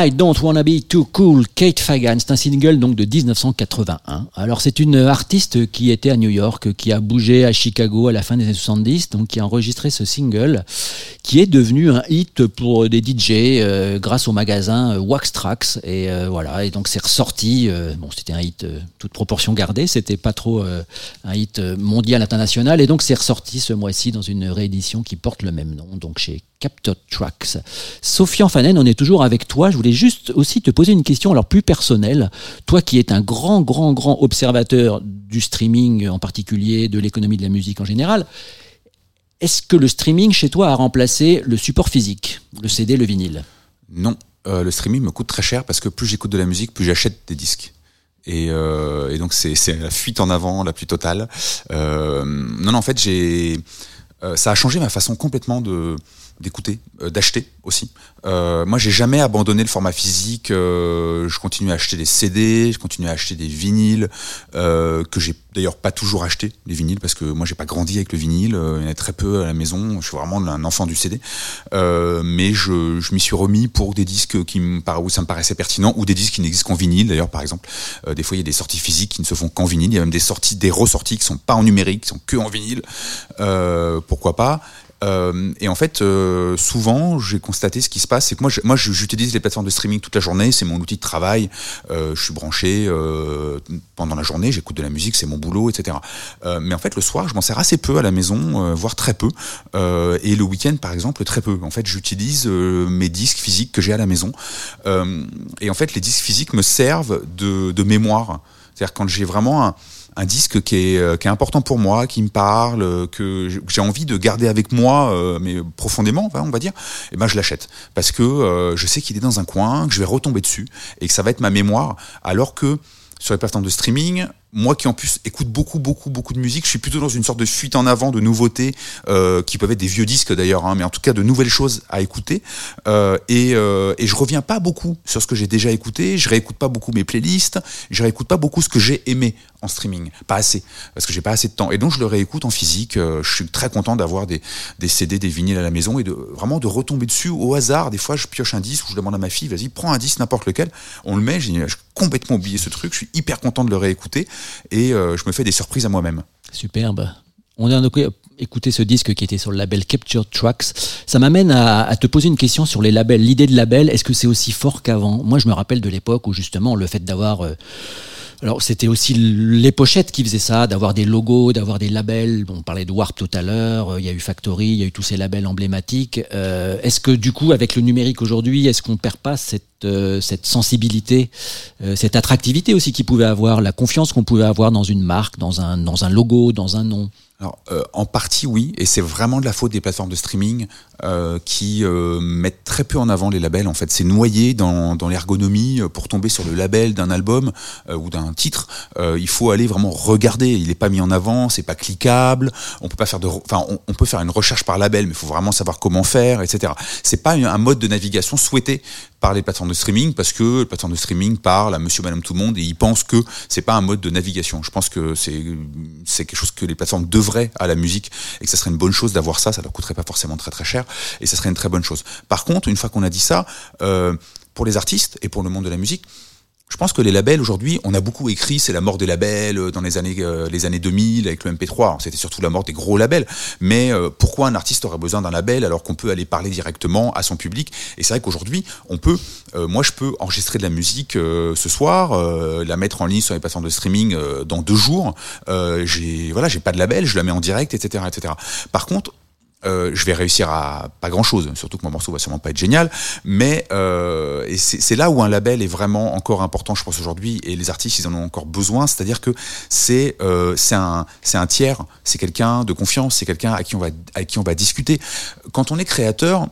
I Don't Wanna Be Too Cool, Kate Fagan. C'est un single donc de 1981. Alors c'est une artiste qui était à New York, qui a bougé à Chicago à la fin des années 70, donc qui a enregistré ce single, qui est devenu un hit pour des DJ euh, grâce au magasin euh, Wax Trax. Et euh, voilà, et donc c'est ressorti. euh, bon, c'était un hit euh, toute proportion gardée, c'était pas trop euh, un hit euh, mondial international, et donc c'est ressorti ce mois-ci dans une réédition qui porte le même nom, donc chez Capture Tracks. Sofian Fanen, on est toujours avec toi. Je voulais juste aussi te poser une question alors plus personnelle. Toi qui es un grand, grand, grand observateur du streaming en particulier, de l'économie de la musique en général, est-ce que le streaming chez toi a remplacé le support physique, le CD, le vinyle? Non, euh, le streaming me coûte très cher parce que plus j'écoute de la musique, plus j'achète des disques. Et, euh, donc c'est la fuite en avant la plus totale. Euh, non, non, en fait, j'ai ça a changé ma façon complètement de d'écouter, euh, d'acheter aussi. Euh, moi, j'ai jamais abandonné le format physique. euh, je continue à acheter des CD, je continue à acheter des vinyles euh, que j'ai d'ailleurs pas toujours acheté les vinyles parce que moi j'ai pas grandi avec le vinyle. il y en a très peu à la maison. Je suis vraiment un enfant du CD. Mais je, m'y suis remis pour des disques qui me où ça me paraissait pertinent ou des disques qui n'existent qu'en vinyle d'ailleurs par exemple. Des fois il y a des sorties physiques qui ne se font qu'en vinyle. Il y a même des sorties, des ressorties qui sont pas en numérique, qui sont que en vinyle. Pourquoi pas? Euh, et en fait, euh, souvent, j'ai constaté ce qui se passe, c'est que moi, moi, j'utilise les plateformes de streaming toute la journée. C'est mon outil de travail. Euh, je suis branché pendant la journée. J'écoute de la musique, c'est mon boulot, etc. Mais en fait, le soir, je m'en sers assez peu à la maison, voire très peu. Et le week-end, par exemple, très peu. En fait, j'utilise mes disques physiques que j'ai à la maison. Et en fait, les disques physiques me servent de, de mémoire. C'est-à-dire quand j'ai vraiment un, un disque qui est, euh, qui est important pour moi, qui me parle, que j'ai- envie de garder avec moi, euh, mais profondément, enfin, on va dire, et ben je l'achète parce que euh, je sais qu'il est dans un coin, que je vais retomber dessus et que ça va être ma mémoire. Alors que sur les plateformes de streaming, moi qui en plus écoute beaucoup, beaucoup, beaucoup de musique, je suis plutôt dans une sorte de fuite en avant de nouveautés euh, qui peuvent être des vieux disques d'ailleurs, hein, mais en tout cas de nouvelles choses à écouter. Euh, et, euh, et je reviens pas beaucoup sur ce que j'ai déjà écouté, je réécoute pas beaucoup mes playlists, je réécoute pas beaucoup ce que j'ai aimé en streaming, pas assez, parce que j'ai pas assez de temps. Et donc je le réécoute en physique. euh, je suis très content d'avoir des, des CD, des vinyles à la maison et de vraiment de retomber dessus au hasard. Des fois, je pioche un disque ou je demande à ma fille, vas-y, prends un disque n'importe lequel. On le met, j'ai complètement oublié ce truc. Je suis hyper content de le réécouter et euh, je me fais des surprises à moi-même. Superbe. On a donc écouté ce disque qui était sur le label Capture Tracks. Ça m'amène à, à te poser une question sur les labels. L'idée de label, est-ce que c'est aussi fort qu'avant? Moi, je me rappelle de l'époque où justement le fait d'avoir... euh, alors c'était aussi les pochettes qui faisaient ça, d'avoir des logos, d'avoir des labels. Bon, on parlait de Warp tout à l'heure, euh, il y a eu Factory, il y a eu tous ces labels emblématiques. Euh, est-ce que du coup, avec le numérique aujourd'hui, est-ce qu'on perd pas cette, euh, cette sensibilité, euh, cette attractivité aussi qu'il pouvait avoir, la confiance qu'on pouvait avoir dans une marque, dans un, dans un logo, dans un nom? Euh, en partie, oui, et c'est vraiment de la faute des plateformes de streaming euh, qui euh, mettent très peu en avant les labels. En fait, c'est noyé dans, l'ergonomie pour tomber sur le label d'un album ou d'un titre. il faut aller vraiment regarder. Il n'est pas mis en avant, c'est pas cliquable. On peut pas faire de, enfin, peut faire une recherche par label, mais il faut vraiment savoir comment faire, etc. C'est pas un mode de navigation souhaité par les plateformes de streaming parce que les plateformes de streaming parlent à monsieur, madame, tout le monde et ils pensent que c'est pas un mode de navigation. Je pense que c'est c'est quelque chose que les plateformes devraient à la musique et que ça serait une bonne chose d'avoir ça. Ça leur coûterait pas forcément très très cher et ça serait une très bonne chose. Par contre, une fois qu'on a dit ça, euh, pour les artistes et pour le monde de la musique, je pense que les labels aujourd'hui, on a beaucoup écrit, c'est la mort des labels euh, dans les années euh, les années 2000 avec le MP3. Alors, C'était surtout la mort des gros labels. Mais euh, pourquoi un artiste aurait besoin d'un label alors qu'on peut aller parler directement à son public? Et c'est vrai qu'aujourd'hui, on peut, euh, moi, je peux enregistrer de la musique euh, ce soir, euh, la mettre en ligne sur les plateformes de streaming dans deux jours. J'ai voilà, j'ai pas de label, je la mets en direct, etc., etc. Par contre, euh, je vais réussir à pas grand chose, surtout que mon morceau va sûrement pas être génial, mais euh, c'est là où un label est vraiment encore important, je pense aujourd'hui, et les artistes ils en ont encore besoin, c'est-à-dire que c'est euh, c'est un c'est un tiers, c'est quelqu'un de confiance, c'est quelqu'un à qui on va à qui on va discuter. Quand on est créateur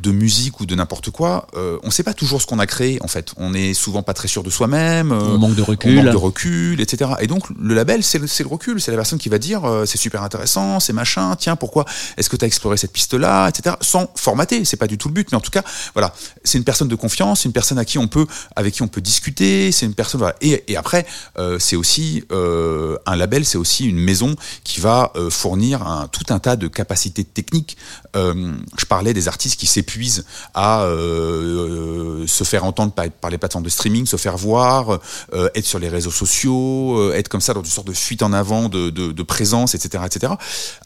de musique ou de n'importe quoi, euh, on sait pas toujours ce qu'on a créé en fait. On est souvent pas très sûr de soi-même. euh, On manque de recul. on manque de recul, etc. Et donc le label, c'est le, le recul, c'est la personne qui va dire euh, c'est super intéressant, c'est machin, tiens pourquoi est-ce que tu as exploré cette piste-là, etc. Sans formater, c'est pas du tout le but, mais en tout cas voilà, c'est une personne de confiance, c'est une personne à qui on peut, avec qui on peut discuter, c'est une personne voilà. Et, et après euh, c'est aussi euh, un label, c'est aussi une maison qui va euh, fournir un, tout un tas de capacités techniques. Euh, je parlais des artistes qui s'épuisent s'épuisent à euh, se faire entendre par, les plateformes de streaming, se faire voir, euh, être sur les réseaux sociaux, euh, être comme ça dans une sorte de fuite en avant de, présence, etc., etc.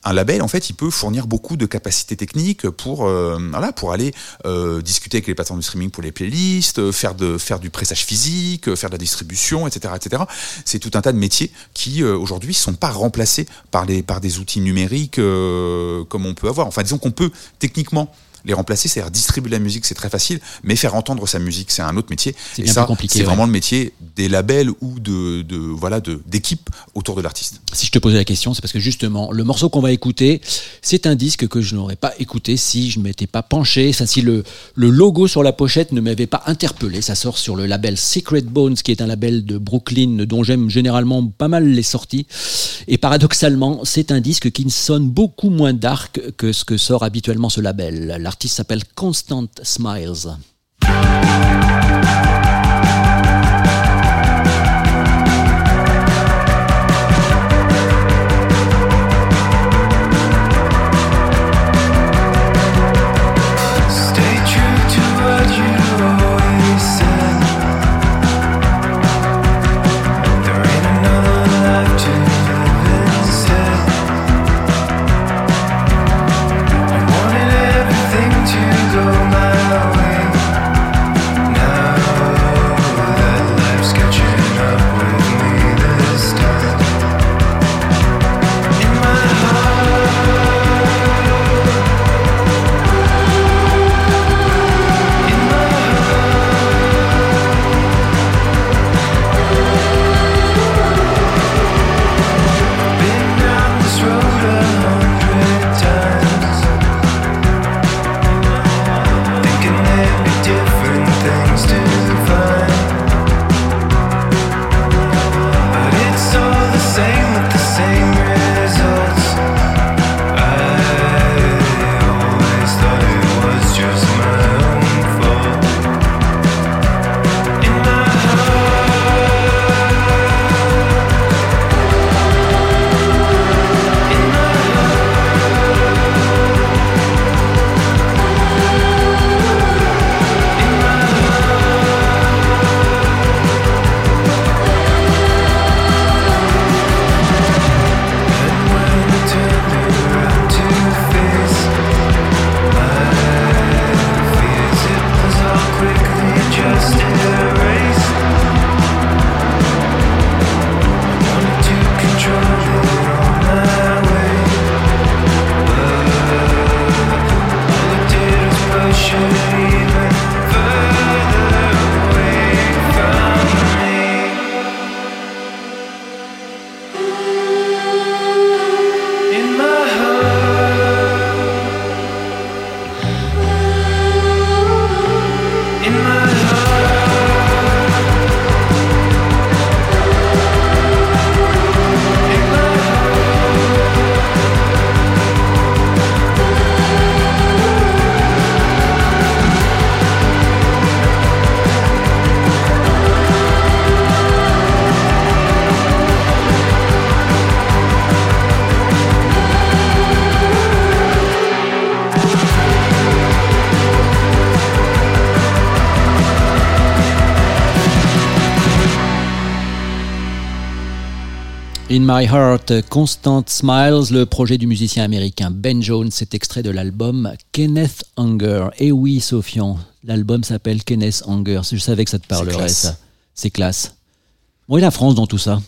Un label, en fait, il peut fournir beaucoup de capacités techniques pour euh, voilà pour aller euh, discuter avec les plateformes de streaming pour les playlists, euh, faire de faire du pressage physique, euh, faire de la distribution, etc., etc. C'est tout un tas de métiers qui euh, aujourd'hui sont pas remplacés par par des outils numériques euh, comme on peut avoir. Enfin, disons qu'on peut techniquement les remplacer, c'est-à-dire distribuer la musique, c'est très facile, mais faire entendre sa musique, c'est un autre métier. C'est Et bien ça, plus compliqué, c'est ouais. vraiment le métier des labels ou de, de voilà de d'équipes autour de l'artiste. Si je te posais la question, c'est parce que justement, le morceau qu'on va écouter, c'est un disque que je n'aurais pas écouté si je ne m'étais pas penché, si le, le logo sur la pochette ne m'avait pas interpellé. Ça sort sur le label Secret Bones, qui est un label de Brooklyn dont j'aime généralement pas mal les sorties. Et paradoxalement, c'est un disque qui sonne beaucoup moins dark que ce que sort habituellement ce label. L'artiste s'appelle Constant Smiles. In My Heart, Constant Smiles, le projet du musicien américain Ben Jones, c'est extrait de l'album Kenneth Hunger. Et oui, Sofian, l'album s'appelle Kenneth Hunger. Je savais que ça te parlerait, ça. C'est classe. Bon, et la France dans tout ça?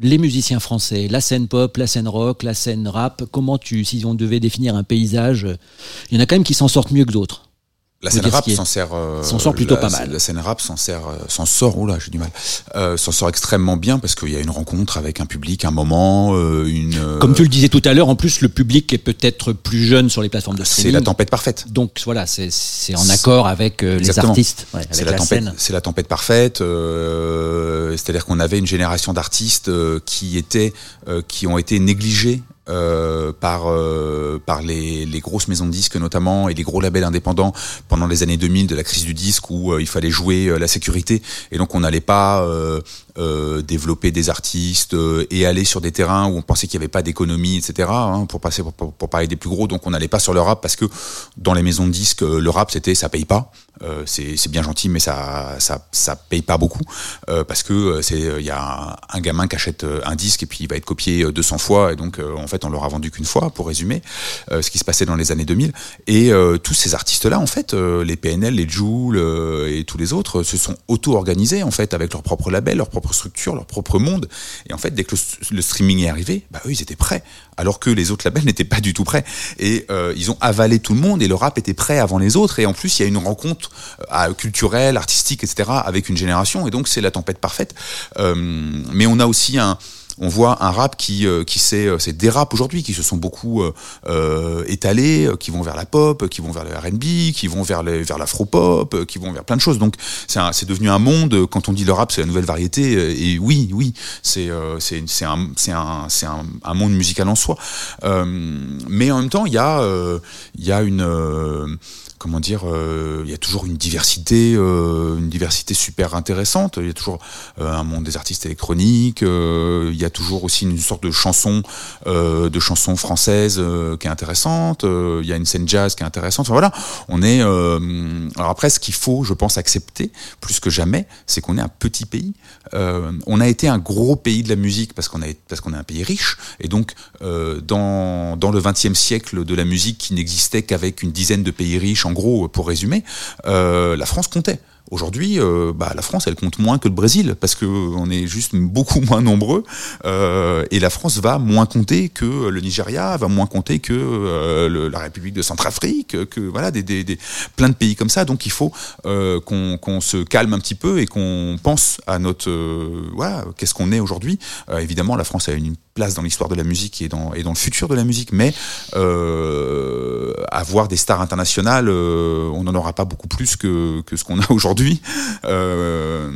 Les musiciens français, la scène pop, la scène rock, la scène rap, comment tu, si on devait définir un paysage, il y en a quand même qui s'en sortent mieux que d'autres. La scène rap s'en sert, euh, s'en sort plutôt la- pas mal. La scène rap s'en sert, euh, s'en sort. Là, j'ai du mal. Euh, s'en sort extrêmement bien parce qu'il y a une rencontre avec un public, un moment, euh, une. Comme tu le disais tout à l'heure, en plus, le public est peut-être plus jeune sur les plateformes de c'est streaming. la tempête parfaite. Donc voilà, c'est c'est en accord avec les artistes, ouais, C'est avec la, la, tempête, scène. c'est la tempête parfaite. euh, C'est-à-dire qu'on avait une génération d'artistes qui étaient, euh, qui ont été négligés euh, par euh, par les, les grosses maisons de disques notamment et les gros labels indépendants pendant les années 2000 de la crise du disque où euh, il fallait jouer euh, la sécurité et donc on n'allait pas euh, développer des artistes et aller sur des terrains où on pensait qu'il n'y avait pas d'économie, etc. hein, pour passer pour, pour, parler des plus gros. Donc on n'allait pas sur le rap parce que dans les maisons de disques, le rap c'était ça paye pas. Euh, c'est bien gentil, mais ça ça ça paye pas beaucoup euh, parce que euh, c'est il y a un, gamin qui achète euh, un disque et puis il va être copié euh, 200 fois et donc euh, en fait on l'aura vendu qu'une fois pour résumer euh, ce qui se passait dans les années 2000 et euh, tous ces artistes là en fait euh, les PNL, les Joule euh, et tous les autres se sont auto-organisés en fait avec leur propre label, leur propre structure, leur propre monde. Et en fait dès que le, le streaming est arrivé, bah eux ils étaient prêts alors que les autres labels n'étaient pas du tout prêts et euh, ils ont avalé tout le monde et le rap était prêt avant les autres et en plus il y a une rencontre euh, culturelle, artistique, etc. avec une génération et donc c'est la tempête parfaite. Euh, mais on a aussi un on voit un rap qui euh, qui s'est euh, c'est des raps aujourd'hui qui se sont beaucoup euh, euh, étalés, euh, qui vont vers la pop, qui vont vers le R&B, qui vont vers les, vers l'afro-pop, euh, qui vont vers plein de choses. Donc c'est devenu un monde. euh, Quand on dit le rap, c'est la nouvelle variété. euh, Et oui, oui, c'est euh, c'est c'est un c'est un c'est un, monde musical en soi. Euh, mais en même temps, il y a euh, il y a une euh, comment dire, euh, il y a toujours une diversité, euh, une diversité super intéressante. Il y a toujours euh, un monde des artistes électroniques. euh, il y a toujours aussi une sorte de chanson, euh, de chanson française euh, qui est intéressante. il y a une scène jazz qui est intéressante. Enfin voilà, on est. alors après, ce qu'il faut, je pense, accepter plus que jamais, c'est qu'on est un petit pays. On a été un gros pays de la musique parce qu'on a parce qu'on est un pays riche et donc dans dans le XXe siècle de la musique qui n'existait qu'avec une dizaine de pays riches en gros pour résumer euh, la France comptait Aujourd'hui, euh, bah, la France, elle compte moins que le Brésil parce que on est juste beaucoup [laughs] moins nombreux euh, et la France va moins compter que le Nigeria, va moins compter que euh, la République de Centrafrique, que voilà des, des, des plein de pays comme ça. Donc il faut euh, qu'on qu'on se calme un petit peu et qu'on pense à notre euh, qu'est-ce qu'on est aujourd'hui. Euh, évidemment, la France a une place dans l'histoire de la musique et dans et dans le futur de la musique, mais euh, avoir des stars internationales, euh, on n'en aura pas beaucoup plus que que ce qu'on a aujourd'hui. Euh,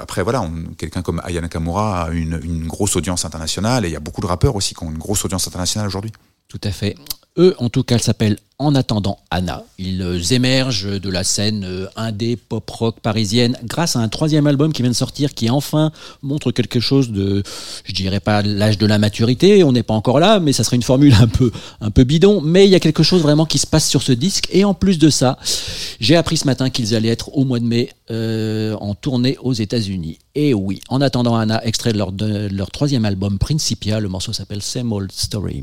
après voilà, quelqu'un comme Aya Nakamura a une, une grosse audience internationale et il y a beaucoup de rappeurs aussi qui ont une grosse audience internationale aujourd'hui. Tout à fait. Eux, en tout cas, s'appellent En attendant Anna. Ils euh, émergent de la scène euh, indé pop rock parisienne grâce à un troisième album qui vient de sortir qui enfin montre quelque chose de, je dirais pas l'âge de la maturité, on n'est pas encore là, mais ça serait une formule un peu, un peu bidon. Mais il y a quelque chose vraiment qui se passe sur ce disque. Et en plus de ça, j'ai appris ce matin qu'ils allaient être au mois de mai euh, en tournée aux États-Unis. Et oui, En attendant Anna, extrait leur, de leur troisième album Principia, le morceau s'appelle Same Old Story.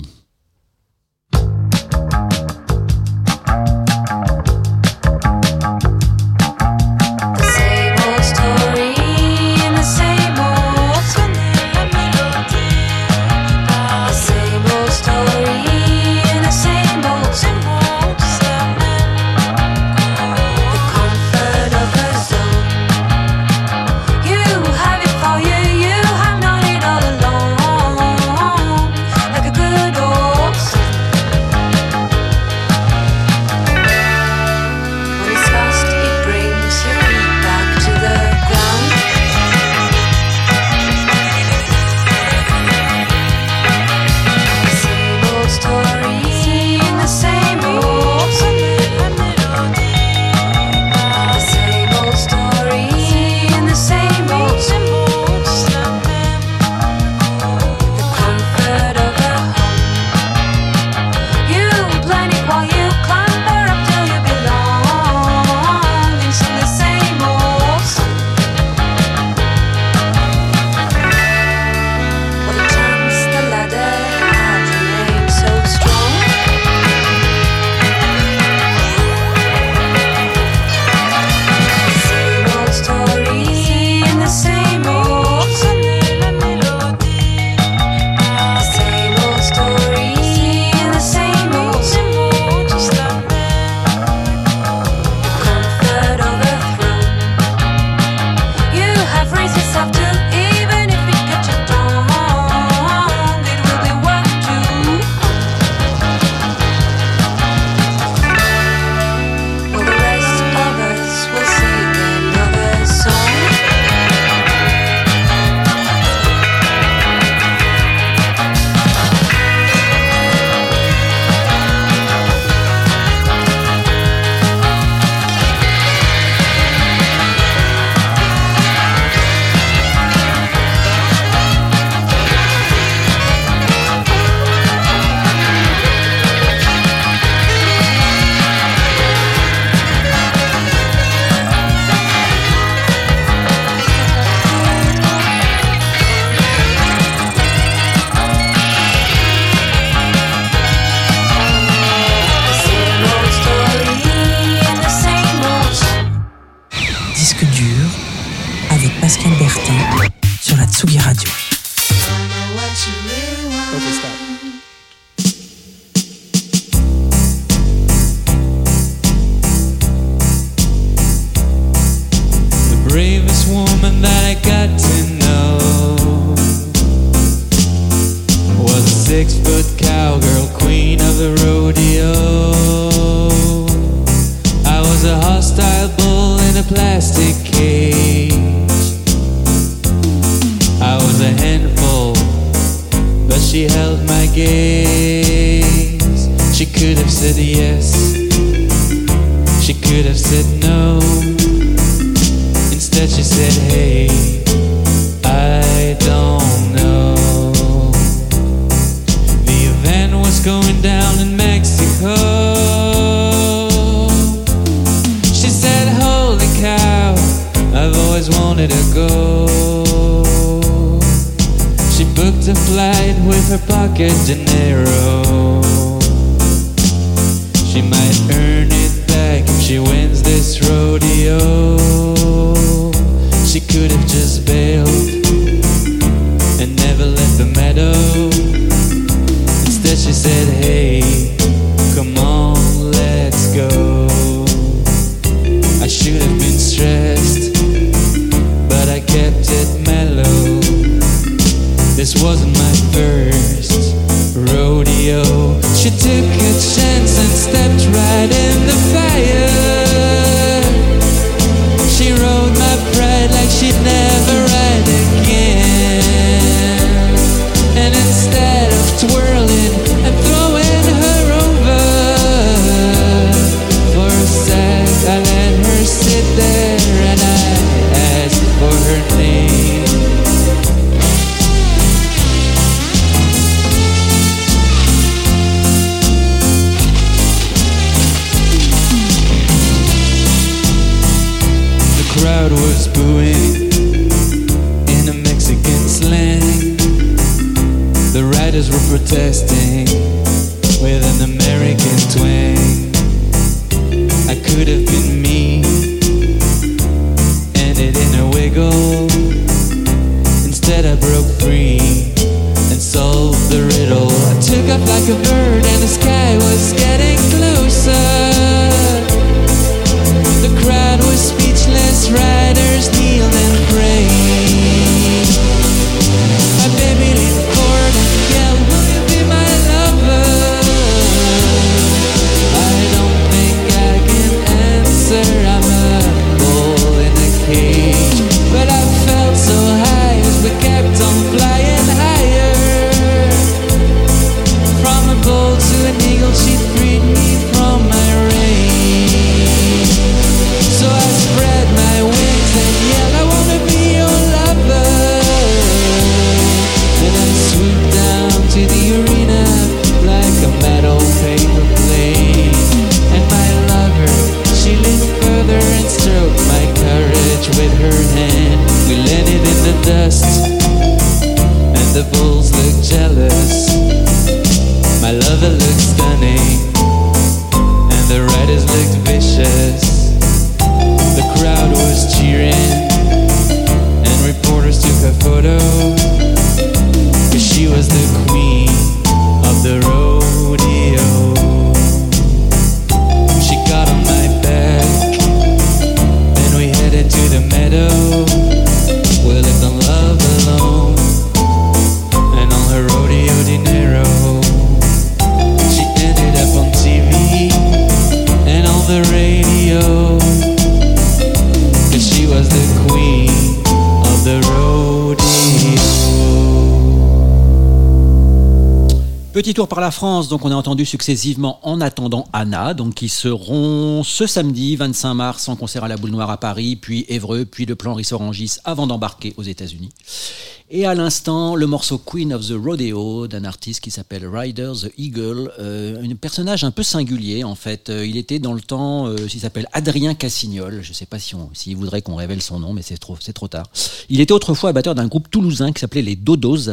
Crowd was booing in a Mexican slang. The riders were protesting par la France, donc on a entendu successivement En attendant Anna, donc qui seront ce samedi 25 mars en concert à la Boule Noire à Paris, puis Évreux, puis le plan Rissorangis avant d'embarquer aux États-Unis. Et à l'instant, le morceau Queen of the Rodeo d'un artiste qui s'appelle Ryder the Eagle, euh, un personnage un peu singulier en fait. Euh, il était dans le temps, euh, il s'appelle Adrien Cassignol. Je ne sais pas s'il voudrait qu'on révèle son nom, mais c'est trop, c'est trop tard. Il était autrefois batteur d'un groupe toulousain qui s'appelait les Dodos.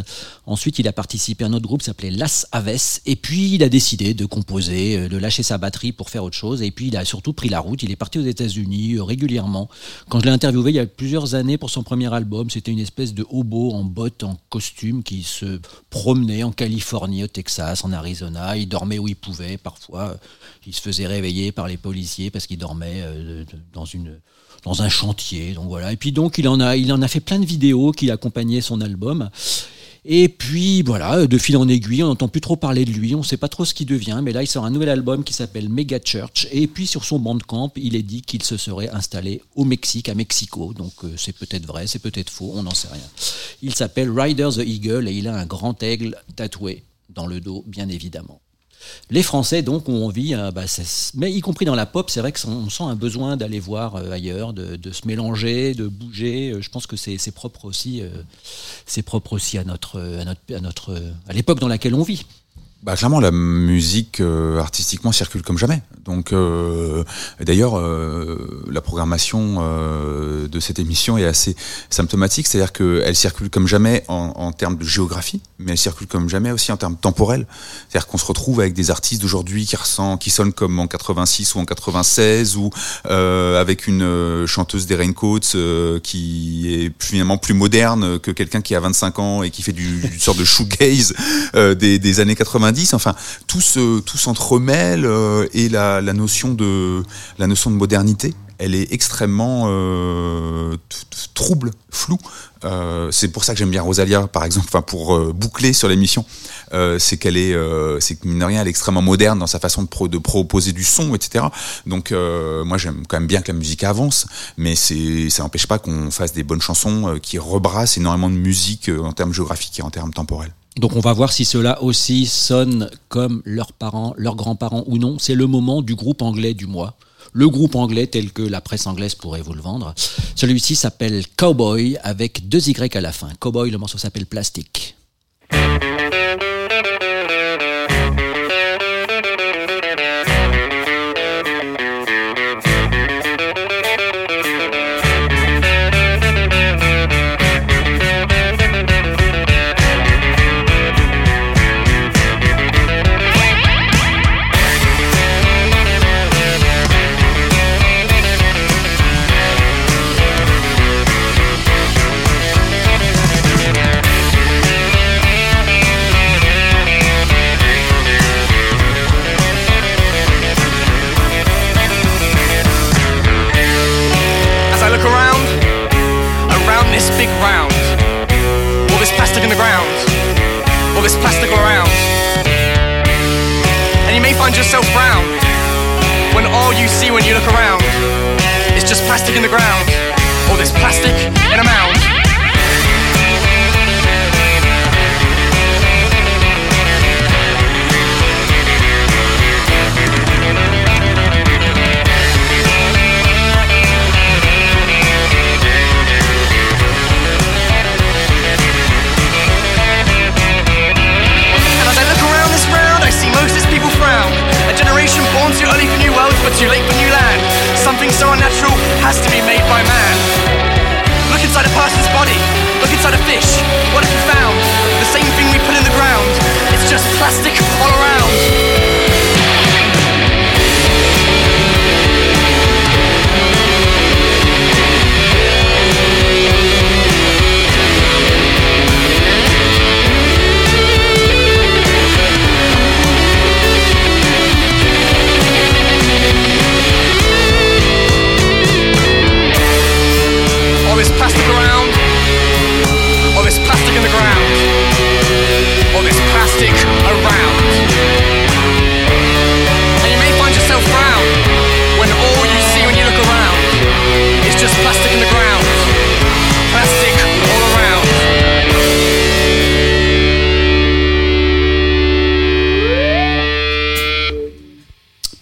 Ensuite, il a participé à un autre groupe qui s'appelait Las Aves. Et puis, il a décidé de composer, euh, de lâcher sa batterie pour faire autre chose. Et puis, il a surtout pris la route. Il est parti aux États-Unis régulièrement. Quand je l'ai interviewé il y a plusieurs années pour son premier album, c'était une espèce de hobo en bottes, en costume qui se promenait en Californie, au Texas, en Arizona. Il dormait où il pouvait. Parfois, euh, il se faisait réveiller par les policiers parce qu'il dormait euh, dans une dans un chantier. Donc voilà. Et puis donc il en a il en a fait plein de vidéos qui accompagnaient son album. Et puis voilà, de fil en aiguille, on n'entend plus trop parler de lui, on ne sait pas trop ce qu'il devient, mais là il sort un nouvel album qui s'appelle Mega Church, et puis sur son bandcamp, il est dit qu'il se serait installé au Mexique, à Mexico, donc euh, c'est peut-être vrai, c'est peut-être faux, on n'en sait rien. Il s'appelle Rider the Eagle, et il a un grand aigle tatoué dans le dos, bien évidemment. Les Français donc ont envie, euh, bah, mais y compris dans la pop, c'est vrai qu'on sent un besoin d'aller voir euh, ailleurs, de, se mélanger, de bouger. Euh, Je pense que c'est propre aussi, à l'époque dans laquelle on vit. Bah clairement la musique euh, artistiquement circule comme jamais. Donc euh, d'ailleurs euh, la programmation de cette émission est assez symptomatique, c'est-à-dire qu'elle circule comme jamais en, termes de géographie, mais elle circule comme jamais aussi en termes temporels. C'est-à-dire qu'on se retrouve avec des artistes d'aujourd'hui qui ressent, qui sonnent comme en 86 ou en 96 ou avec une chanteuse des Raincoats qui est finalement plus moderne que quelqu'un qui a 25 ans et qui fait du, une sorte de shoegaze des, des années 90. Enfin, tout se tout s'entremêle euh, et la, notion de modernité, elle est extrêmement euh, trouble, floue. Euh, c'est pour ça que j'aime bien Rosalia, par exemple, pour boucler sur l'émission, c'est qu'elle est, c'est que mine de est extrêmement moderne dans sa façon de, pro- de proposer du son, etc. Donc moi j'aime quand même bien que la musique avance, mais ça n'empêche pas qu'on fasse des bonnes chansons qui rebrassent énormément de musique en termes géographiques et en termes temporels. Donc on va voir si cela aussi sonne comme leurs parents, leurs grands-parents ou non. C'est le moment du groupe anglais du mois. Le groupe anglais tel que la presse anglaise pourrait vous le vendre. Celui-ci s'appelle Cowboy avec deux Y à la fin. Cowboy, le morceau s'appelle Plastic.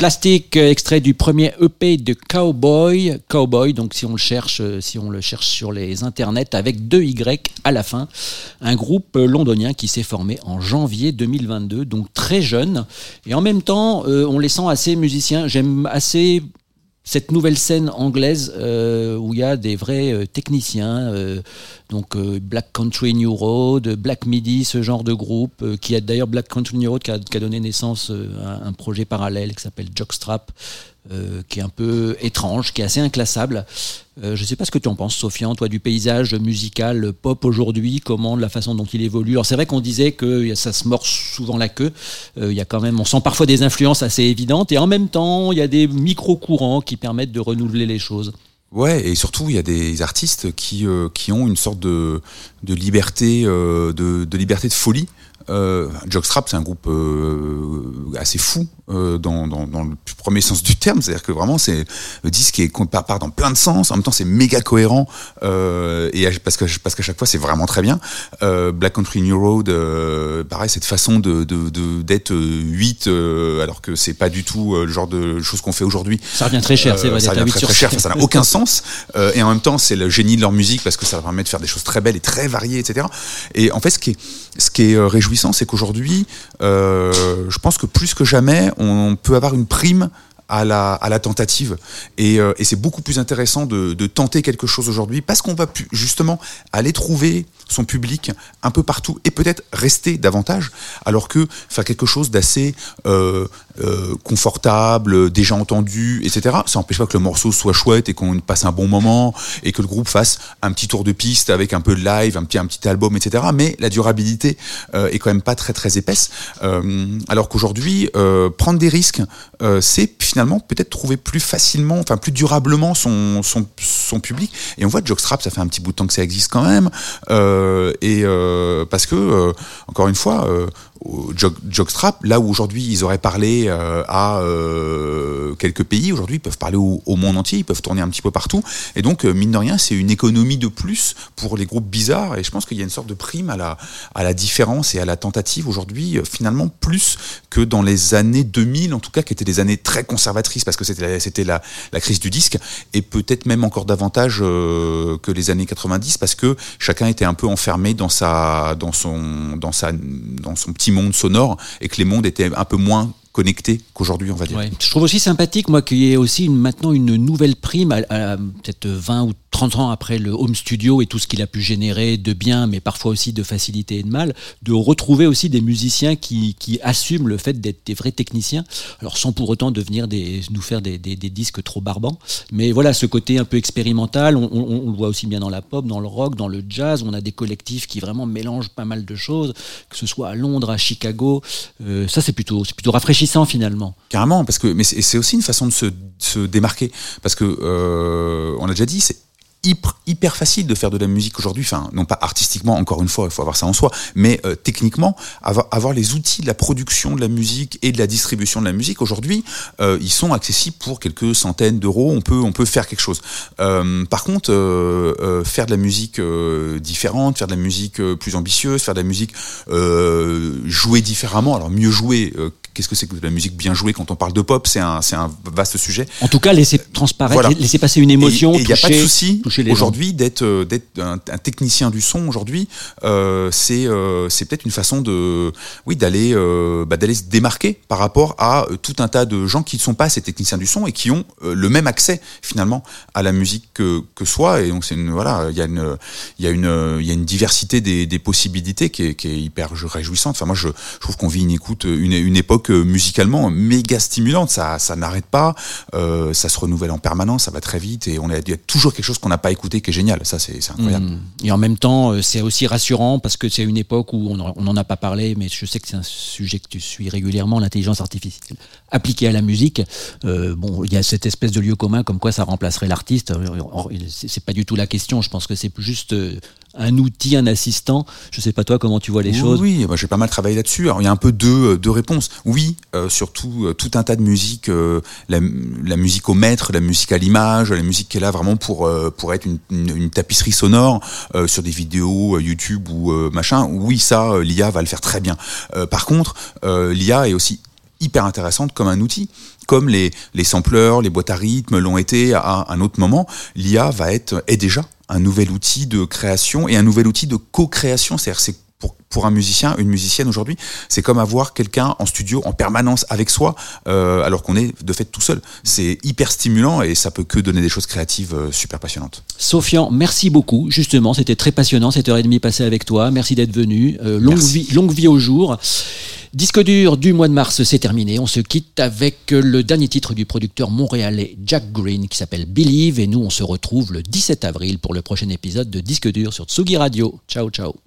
Plastique, euh, extrait du premier EP de Cowboy. Cowboy, donc si on le cherche, euh, si on le cherche sur les internets avec deux Y à la fin. Un groupe euh, londonien qui s'est formé en janvier 2022, donc très jeune. Et en même temps, on les sent assez musiciens. J'aime assez cette nouvelle scène anglaise euh, où il y a des vrais euh, techniciens, euh, donc Black Country New Road, Black Midi, ce genre de groupe, qui a d'ailleurs Black Country New Road qui a, donné naissance à un projet parallèle qui s'appelle Jockstrap, euh, qui est un peu étrange, qui est assez inclassable. Euh, je ne sais pas ce que tu en penses, Sofiane, toi, du paysage musical pop aujourd'hui, comment, de la façon dont il évolue. Alors c'est vrai qu'on disait que ça se mord souvent la queue. Euh, y a quand même, on sent parfois des influences assez évidentes, et en même temps, il y a des micro-courants qui permettent de renouveler les choses. Ouais, et surtout, il y a des artistes qui, qui ont une sorte de, de liberté, de, de liberté de folie. Euh, Jockstrap, c'est un groupe euh, assez fou euh, dans, dans, dans le premier sens du terme. C'est-à-dire que vraiment, c'est le disque est part, part dans plein de sens. En même temps, c'est méga cohérent euh, et parce que parce qu'à chaque fois, c'est vraiment très bien. Euh, Black Country New Road, euh, pareil, cette façon de de- de- d'être euh, 8 euh, alors que c'est pas du tout le genre de choses qu'on fait aujourd'hui. Ça revient très cher, c'est vrai, Ça d'être revient 8 très, cher. Enfin, ça n'a aucun sens. Euh, et en même temps, c'est le génie de leur musique parce que ça permet de faire des choses très belles et très variées, etc. Et en fait, ce qui est, ce qui est euh, c'est qu'aujourd'hui, euh, je pense que plus que jamais, on peut avoir une prime à la, tentative. Et, euh, et c'est beaucoup plus intéressant de, tenter quelque chose aujourd'hui parce qu'on va justement aller trouver son public un peu partout et peut-être rester davantage, alors que faire quelque chose d'assez euh, euh, confortable, déjà entendu, etc. Ça n'empêche pas que le morceau soit chouette et qu'on passe un bon moment et que le groupe fasse un petit tour de piste avec un peu de live, un petit, album, etc. Mais la durabilité euh, est quand même pas très très épaisse. Alors qu'aujourd'hui, prendre des risques, c'est finalement peut-être trouver plus facilement, enfin plus durablement son, public. Et on voit Jockstrap, ça fait un petit bout de temps que ça existe quand même. Euh, et euh, parce que, euh, encore une fois, au Jog- Jockstrap, là où aujourd'hui ils auraient parlé euh, à euh, quelques pays, aujourd'hui ils peuvent parler au, monde entier, ils peuvent tourner un petit peu partout. Et donc, euh, mine de rien, c'est une économie de plus pour les groupes bizarres. Et je pense qu'il y a une sorte de prime à la, à la différence et à la tentative aujourd'hui, finalement, plus que dans les années 2000, en tout cas, qui étaient des années très conservatrices, parce que c'était la, la, la crise du disque, et peut-être même encore davantage que les années 90, parce que chacun était un peu enfermé dans sa, dans son, dans sa, dans son petit monde sonore, et que les mondes étaient un peu moins connectés qu'aujourd'hui, on va dire. Je trouve aussi sympathique, moi, qu'il y ait aussi une- maintenant une nouvelle prime, à, à peut-être 20 ou 30 ans après le home studio et tout ce qu'il a pu générer de bien, mais parfois aussi de facilité et de mal, de retrouver aussi des musiciens qui, qui assument le fait d'être des vrais techniciens, alors sans pour autant devenir des, nous faire des, des- disques trop barbants. Mais voilà, ce côté un peu expérimental, on, le voit aussi bien dans la pop, dans le rock, dans le jazz, on a des collectifs qui vraiment mélangent pas mal de choses, que ce soit à Londres, à Chicago. Euh, ça, c'est plutôt, c'est plutôt rafraîchissant finalement. Carrément, parce que mais c'est aussi une façon de se, se démarquer, parce que euh, on l'a déjà dit, c'est hyper, facile de faire de la musique aujourd'hui, enfin non pas artistiquement, encore une fois, il faut avoir ça en soi, mais euh, techniquement, avoir, avoir les outils de la production de la musique et de la distribution de la musique aujourd'hui, euh, ils sont accessibles pour quelques centaines d'euros, on peut, on peut faire quelque chose. Euh, par contre, euh, euh, faire de la musique euh, différente, faire de la musique plus ambitieuse, faire de la musique jouer différemment, alors mieux jouer, qu'est-ce que c'est que de la musique bien jouée quand on parle de pop, c'est un, c'est un vaste sujet. En tout cas, laisser transparaître, Voilà. laisser passer une émotion. Et il n'y a pas de souci aujourd'hui d'être euh, d'être un, un technicien du son aujourd'hui. Euh, c'est euh, c'est peut-être une façon de oui d'aller euh, bah, d'aller se démarquer par rapport à tout un tas de gens qui ne sont pas ces techniciens du son et qui ont le même accès finalement à la musique que que soi. Et donc c'est une voilà il y a une il y a une il y a une diversité des, des possibilités qui est, qui est hyper réjouissante. Enfin moi je, je trouve qu'on vit une écoute une, une époque musicalement méga stimulante. Ça ça n'arrête pas. Euh, ça se renouvelle en permanence. Ça va très vite et on a, y a toujours quelque chose qu'on n'a pas écouté qui est génial. Ça c'est incroyable. Mm. Et en même temps, euh, c'est aussi rassurant parce que c'est une époque où on n'en a pas parlé, mais je sais que c'est un sujet que tu suis régulièrement, l'intelligence artificielle appliquée à la musique. Euh, bon, il y a cette espèce de lieu commun comme quoi ça remplacerait l'artiste. C'est pas du tout la question. Je pense que c'est juste un outil, un assistant. Je sais pas toi comment tu vois les oui, choses. Oui, moi, j'ai pas mal travaillé là-dessus. Alors, il y a un peu deux, euh, deux réponses. Oui, euh, surtout euh, tout un tas de musique, euh, la, la musique au maître, la musique à l'image, la musique qui est là vraiment pour euh, pour être une, une, une tapisserie sonore euh, sur des vidéos YouTube ou euh, machin. Oui, ça, l'IA va le faire très bien. Euh, par contre, euh, l'IA est aussi hyper intéressante comme un outil. Comme les, les sampleurs, les boîtes à rythme l'ont été à un autre moment, l'IA va être, est déjà un nouvel outil de création et un nouvel outil de co-création. C'est-à-dire, c'est pour, pour un musicien, une musicienne aujourd'hui, c'est comme avoir quelqu'un en studio en permanence avec soi, euh, alors qu'on est de fait tout seul. C'est hyper stimulant et ça peut que donner des choses créatives euh, super passionnantes. Sofian, merci beaucoup. Justement, c'était très passionnant cette heure et demie passée avec toi. Merci d'être venu. Euh, longue, Merci. vie, longue vie au jour. Disque dur du mois de mars, c'est terminé. On se quitte avec le dernier titre du producteur montréalais Jack Green qui s'appelle Believe. Et nous, on se retrouve le 17 avril pour le prochain épisode de Disque dur sur Tsugi Radio. Ciao, ciao.